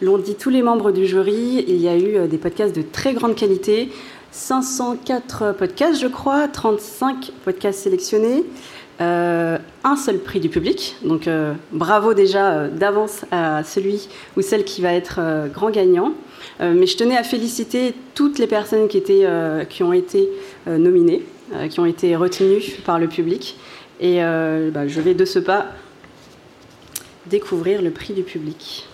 l'ont dit tous les membres du jury. Il y a eu des podcasts de très grande qualité, 504 podcasts je crois, 35 podcasts sélectionnés, euh, un seul prix du public. Donc euh, bravo déjà euh, d'avance à celui ou celle qui va être grand gagnant. Mais je tenais à féliciter toutes les personnes qui, ont été nominées, qui ont été retenues par le public. Et bah, je vais de ce pas découvrir le prix du public.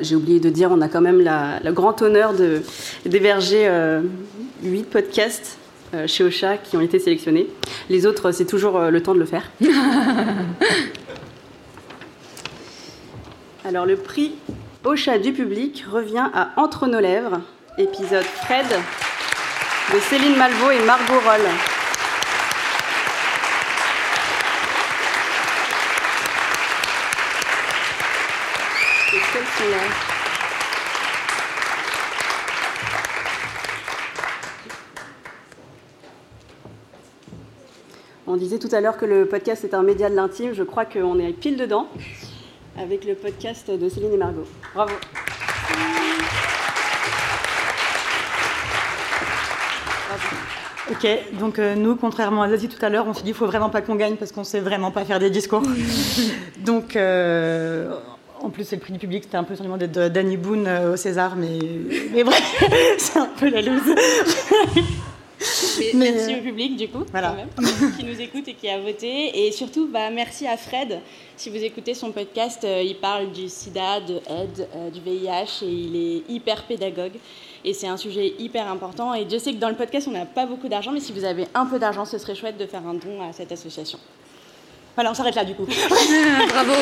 J'ai oublié de dire, on a quand même le grand honneur d'héberger huit podcasts chez Ocha qui ont été sélectionnés. Les autres, c'est toujours euh, le temps de le faire. Alors, le prix Ocha du public revient à Entre nos lèvres, épisode Fred de Céline Malvaux et Margot Roll. Et. On disait tout à l'heure que le podcast est un média de l'intime. Je crois qu'on est pile dedans avec le podcast de Céline et Margot. Bravo. Ok, donc euh, nous, contrairement à Zazie tout à l'heure, on s'est dit qu'il faut vraiment pas qu'on gagne parce qu'on sait vraiment pas faire des discours. donc, euh, en plus, c'est le prix du public, c'était un peu sentiment d'être Danny Boone euh, au César, mais, mais vrai, c'est un peu la loose. Mais, merci au public, du coup, même, qui nous écoute et qui a voté. Et surtout, bah, merci à Fred. Si vous écoutez son podcast, il parle du sida, de AIDS, du VIH, et il est hyper pédagogue. Et c'est un sujet hyper important. Et Dieu sait que dans le podcast, on n'a pas beaucoup d'argent, mais si vous avez un peu d'argent, ce serait chouette de faire un don à cette association. Voilà, on s'arrête là du coup. Bravo.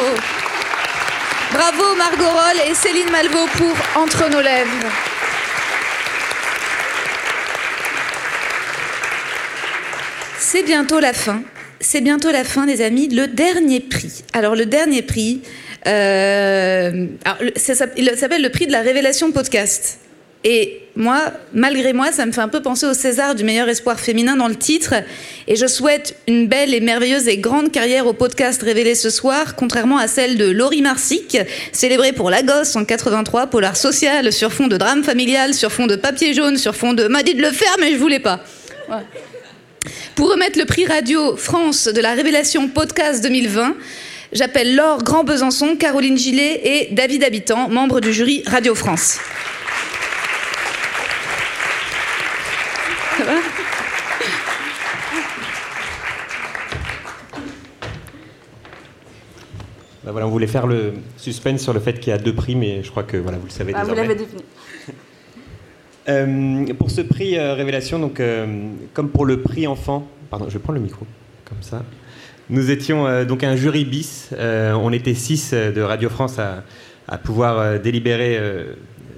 Bravo Margot Roll et Céline Malvaux pour Entre nos lèvres. C'est bientôt la fin. C'est bientôt la fin, les amis. Le dernier prix. Alors, le dernier prix, euh, ça, il s'appelle le prix de la révélation podcast. Et moi, malgré moi, ça me fait un peu penser au César du meilleur espoir féminin dans le titre. Et je souhaite une belle et merveilleuse et grande carrière au podcast révélé ce soir, contrairement à celle de Laurie Marsic, célébrée pour La Gosse en 83, polar social, sur fond de drame familial, sur fond de papier jaune, sur fond de m'a dit de le faire, mais je voulais pas. Pour remettre le prix Radio France de la Révélation Podcast 2020, j'appelle Laure Grand Besançon, Caroline Gillet et David Habitant, membres du jury Radio France. Ça va? Bah voilà, on voulait faire le suspense sur le fait qu'il y a deux prix, mais je crois que voilà, vous le savez Ah, vous désormais. l'avez défini. Euh, pour ce prix euh, Révélation, donc, euh, comme pour le prix enfant, pardon, je vais prendre le micro, comme ça. Nous étions donc un jury bis. On était six de Radio France à, pouvoir délibérer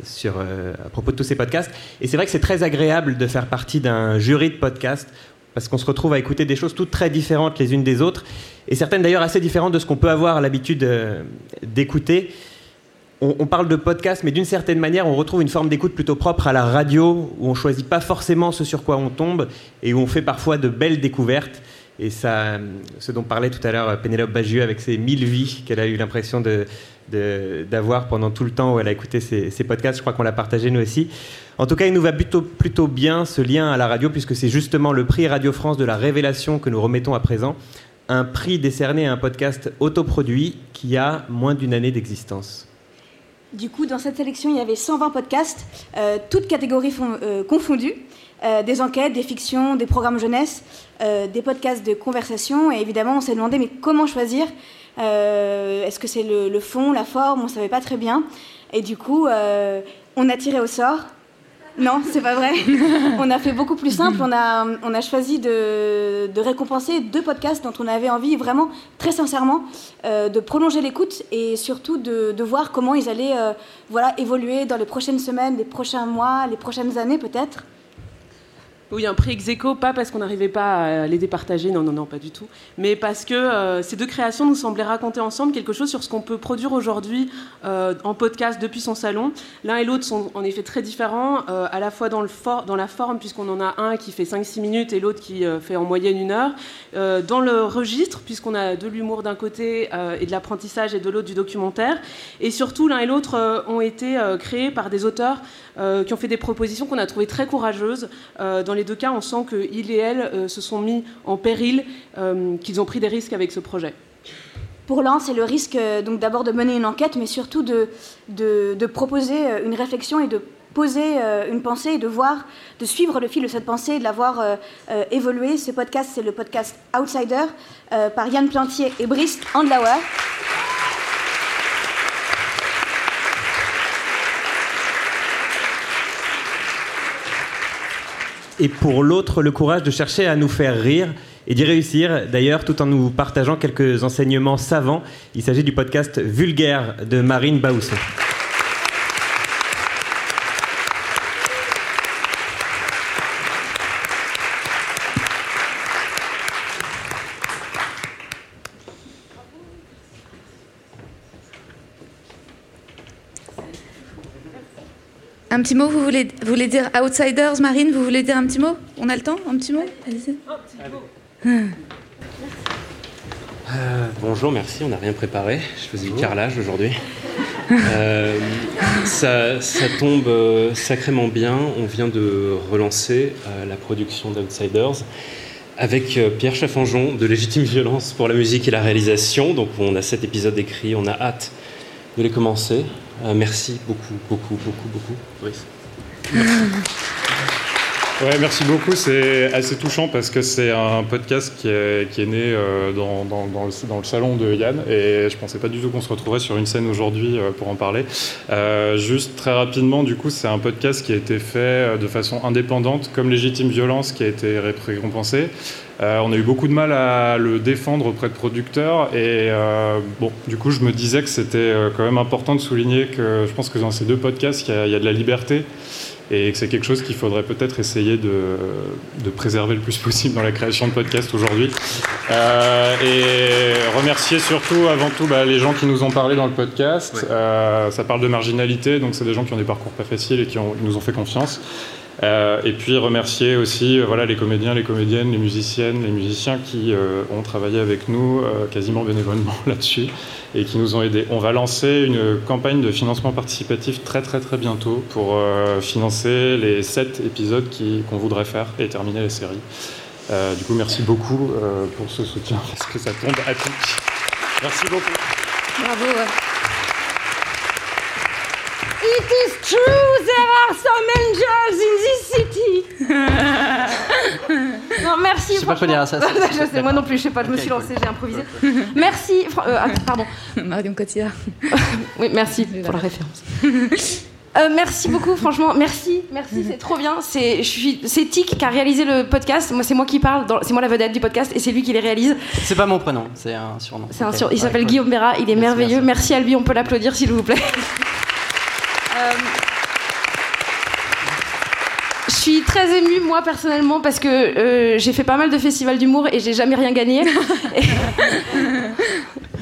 sur, à propos de tous ces podcasts. Et c'est vrai que c'est très agréable de faire partie d'un jury de podcasts parce qu'on se retrouve à écouter des choses toutes très différentes les unes des autres et certaines d'ailleurs assez différentes de ce qu'on peut avoir l'habitude d'écouter on, parle de podcast, mais d'une certaine manière, on retrouve une forme d'écoute plutôt propre à la radio, où on choisit pas forcément ce sur quoi on tombe, et où on fait parfois de belles découvertes. Et ça, ce dont parlait tout à l'heure Pénélope Bagieux avec ses mille vies qu'elle a eu l'impression d'avoir pendant tout le temps où elle a écouté ces, podcasts, je crois qu'on l'a partagé nous aussi. En tout cas, il nous va plutôt bien ce lien à la radio, puisque c'est justement le prix Radio France de la révélation que nous remettons à présent. Un prix décerné à un podcast autoproduit qui a moins d'une année d'existence. Du coup, dans cette sélection, il y avait 120 podcasts, euh, toutes catégories euh, confondues. Euh, des enquêtes, des fictions, des programmes jeunesse, des podcasts de conversation. Et évidemment, on s'est demandé, mais comment choisir? Est-ce que c'est le, le fond, la forme? On ne savait pas très bien. Et du coup, on a tiré au sort. Non, c'est pas vrai. on a fait beaucoup plus simple. On a, choisi de, de récompenser deux podcasts dont on avait envie vraiment, très sincèrement, euh, de prolonger l'écoute et surtout de, de voir comment ils allaient euh, voilà, évoluer dans les prochaines semaines, les prochains mois, les prochaines années peut-être. Oui, un prix ex pas parce qu'on n'arrivait pas à les départager, non, non, non, pas du tout, mais parce que euh, ces deux créations nous semblaient raconter ensemble quelque chose sur ce qu'on peut produire aujourd'hui euh, en podcast depuis son salon. L'un et l'autre sont en effet très différents, euh, à la fois dans, le dans la forme, puisqu'on en a un qui fait 5-6 minutes et l'autre qui fait en moyenne une heure, dans le registre, puisqu'on a de l'humour d'un côté et de l'apprentissage et de l'autre du documentaire, et surtout l'un et l'autre ont été créés par des auteurs euh, qui ont fait des propositions qu'on a trouvées très courageuses. Euh, dans les deux cas, on sent qu'ils et elles euh, se sont mis en péril, qu'ils ont pris des risques avec ce projet. Pour l'un, c'est le risque donc d'abord de mener une enquête, mais surtout de, de, proposer une réflexion et de poser une pensée et de voir, de suivre le fil de cette pensée et de la voir évoluer. Ce podcast, c'est le podcast Outsider par Yann Plantier et Brice Andlauer. Et pour l'autre le courage de chercher à nous faire rire et d'y réussir d'ailleurs tout en nous partageant quelques enseignements savants. Il s'agit du podcast Vulgaire de Marine Baousson. Un petit mot, vous voulez, vous voulez dire Outsiders, Marine, vous voulez dire un petit mot? On a le temps Un petit mot? Allez-y. Euh, bonjour, merci, on n'a rien préparé. Je faisais du carrelage aujourd'hui. Euh, ça, ça tombe euh, sacrément bien. On vient de relancer euh, la production d'Outsiders avec euh, Pierre Chaffanjon de Légitime Violence pour la musique et la réalisation. Donc on a sept épisodes écrits, on a hâte de les commencer. Euh, merci beaucoup, beaucoup, beaucoup, beaucoup. Brice. Ouais, merci beaucoup. C'est assez touchant parce que c'est un podcast qui est, qui est né euh, dans, dans- dans le, dans le salon de Yann et je pensais pas du tout qu'on se retrouverait sur une scène aujourd'hui euh, pour en parler. Euh, juste très rapidement, du coup, c'est un podcast qui a été fait de façon indépendante, comme Légitime Violence, qui a été ré- récompensé. Euh, on a eu beaucoup de mal à le défendre auprès de producteurs et euh, bon, du coup, je me disais que c'était euh, quand même important de souligner que je pense que dans ces deux podcasts, il y a, il y a de la liberté et que c'est quelque chose qu'il faudrait peut-être essayer de, de préserver le plus possible dans la création de podcasts aujourd'hui. Euh, et remercier surtout, avant tout, bah, les gens qui nous ont parlé dans le podcast. Euh, ça parle de marginalité, donc c'est des gens qui ont des parcours pas faciles et qui ont- nous ont fait confiance. Euh, et puis remercier aussi euh, voilà, les comédiens, les comédiennes, les musiciennes, les musiciens qui euh, ont travaillé avec nous quasiment bénévolement là-dessus et qui nous ont aidés. On va lancer une campagne de financement participatif très très très bientôt pour financer les sept épisodes qu'on voudrait faire et terminer la série. Du coup, merci beaucoup pour ce soutien parce que ça tombe à pic. Merci beaucoup. Bravo. Is true, there are some angels in this city. non, merci. Je sais pas quoi dire à ça, je sais, moi non plus, je sais pas, je me suis lancée, j'ai improvisé. Merci. Euh, attends, pardon. Marion Cotillard. oui, merci pour la référence. Euh, merci beaucoup, franchement, merci, merci, c'est trop bien. C'est, Tic qui a réalisé le podcast. Moi, c'est moi qui parle, c'est moi la vedette du podcast et c'est lui qui les réalise. C'est pas mon prénom, c'est un surnom. C'est un Ok. sur- il Ouais, s'appelle cool. Guillaume Béra, il est Merci, merveilleux. Merci, à lui, on peut l'applaudir s'il vous plaît. Euh, Je suis très émue, moi, personnellement, parce que euh, j'ai fait pas mal de festivals d'humour et j'ai jamais rien gagné.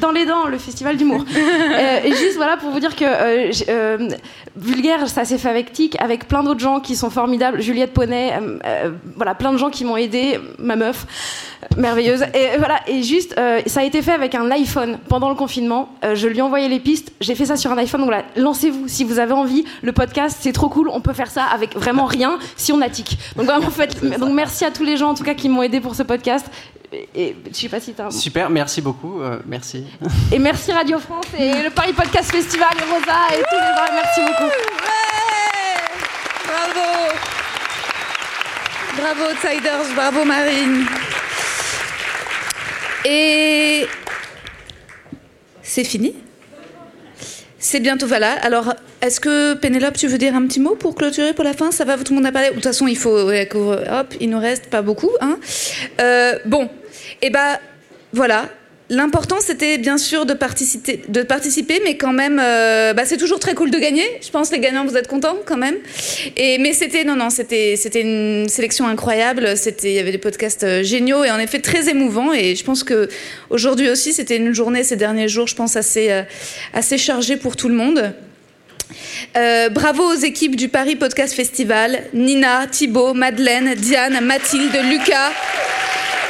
Dans les dents, le festival d'humour. Euh, et juste voilà pour vous dire que euh, euh, Vulgaire, ça s'est fait avec Tic, avec plein d'autres gens qui sont formidables. Juliette Poney, voilà, plein de gens qui m'ont aidé, ma meuf, merveilleuse. Et voilà, et juste, ça a été fait avec un iPhone pendant le confinement. Je lui ai envoyé les pistes, j'ai fait ça sur un iPhone. Donc voilà, lancez-vous si vous avez envie. Le podcast, c'est trop cool. On peut faire ça avec vraiment rien si on a Donc vraiment, faites, donc merci à tous les gens en tout cas qui m'ont aidé pour ce podcast. Et, et je sais pas si. Super, merci beaucoup, euh, merci. Et merci Radio France et le Paris Podcast Festival et Rosa et tous les gens. Merci beaucoup. Bravo. Bravo Outsiders, bravo Marine. Et c'est fini? C'est bientôt voilà. Alors, est-ce que Pénélope, tu veux dire un petit mot pour clôturer pour la fin? Ça va, tout le monde a parlé. De toute façon, il faut hop, il nous reste pas beaucoup. Hein Euh, bon, et ben voilà. L'important, c'était bien sûr de participer, de participer, mais quand même, euh, bah, c'est toujours très cool de gagner. Je pense les gagnants, vous êtes contents quand même. Et mais c'était non non, c'était c'était une sélection incroyable. Il y avait des podcasts euh, géniaux et en effet très émouvants. Et je pense que aujourd'hui aussi, c'était une journée ces derniers jours, je pense assez euh, assez chargée pour tout le monde. Bravo aux équipes du Paris Podcast Festival, Nina, Thibaut, Madeleine, Diane, Mathilde, Lucas.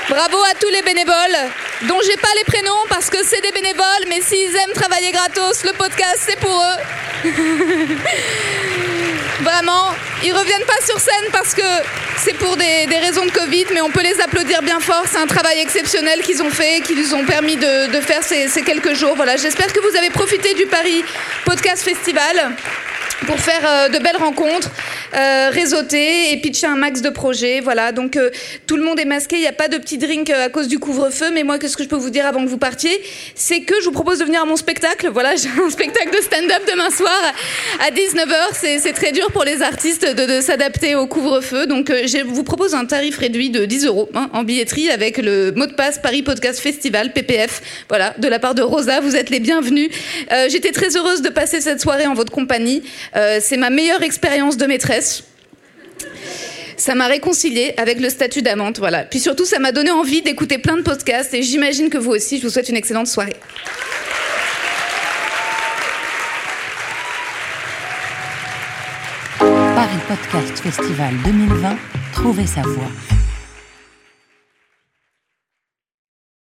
Bravo à tous les bénévoles, dont j'ai pas les prénoms parce que c'est des bénévoles, mais s'ils aiment travailler gratos, le podcast c'est pour eux. Vraiment, ils reviennent pas sur scène parce que c'est pour des, raisons de Covid, mais on peut les applaudir bien fort. C'est un travail exceptionnel qu'ils ont fait, qui nous ont permis de, de faire ces, ces quelques jours. Voilà, j'espère que vous avez profité du Paris Podcast Festival pour faire euh, de belles rencontres, euh, réseauter et pitcher un max de projets. Voilà, donc euh, tout le monde est masqué, il n'y a pas de petit drink euh, à cause du couvre-feu, mais moi, qu'est-ce que je peux vous dire avant que vous partiez? C'est que je vous propose de venir à mon spectacle. Voilà, j'ai un spectacle de stand-up demain soir à 19h. C'est très dur pour les artistes de, de s'adapter au couvre-feu, donc euh, je vous propose un tarif réduit de 10 euros hein, en billetterie avec le mot de passe Paris Podcast Festival, PPF. Voilà, de la part de Rosa, vous êtes les bienvenus. Euh, J'étais très heureuse de passer cette soirée en votre compagnie. Euh, c'est ma meilleure expérience de maîtresse. Ça m'a réconciliée avec le statut d'amante, voilà. Puis surtout, ça m'a donné envie d'écouter plein de podcasts et j'imagine que vous aussi. Je vous souhaite une excellente soirée. Paris Podcast Festival 2020, trouvez sa voix.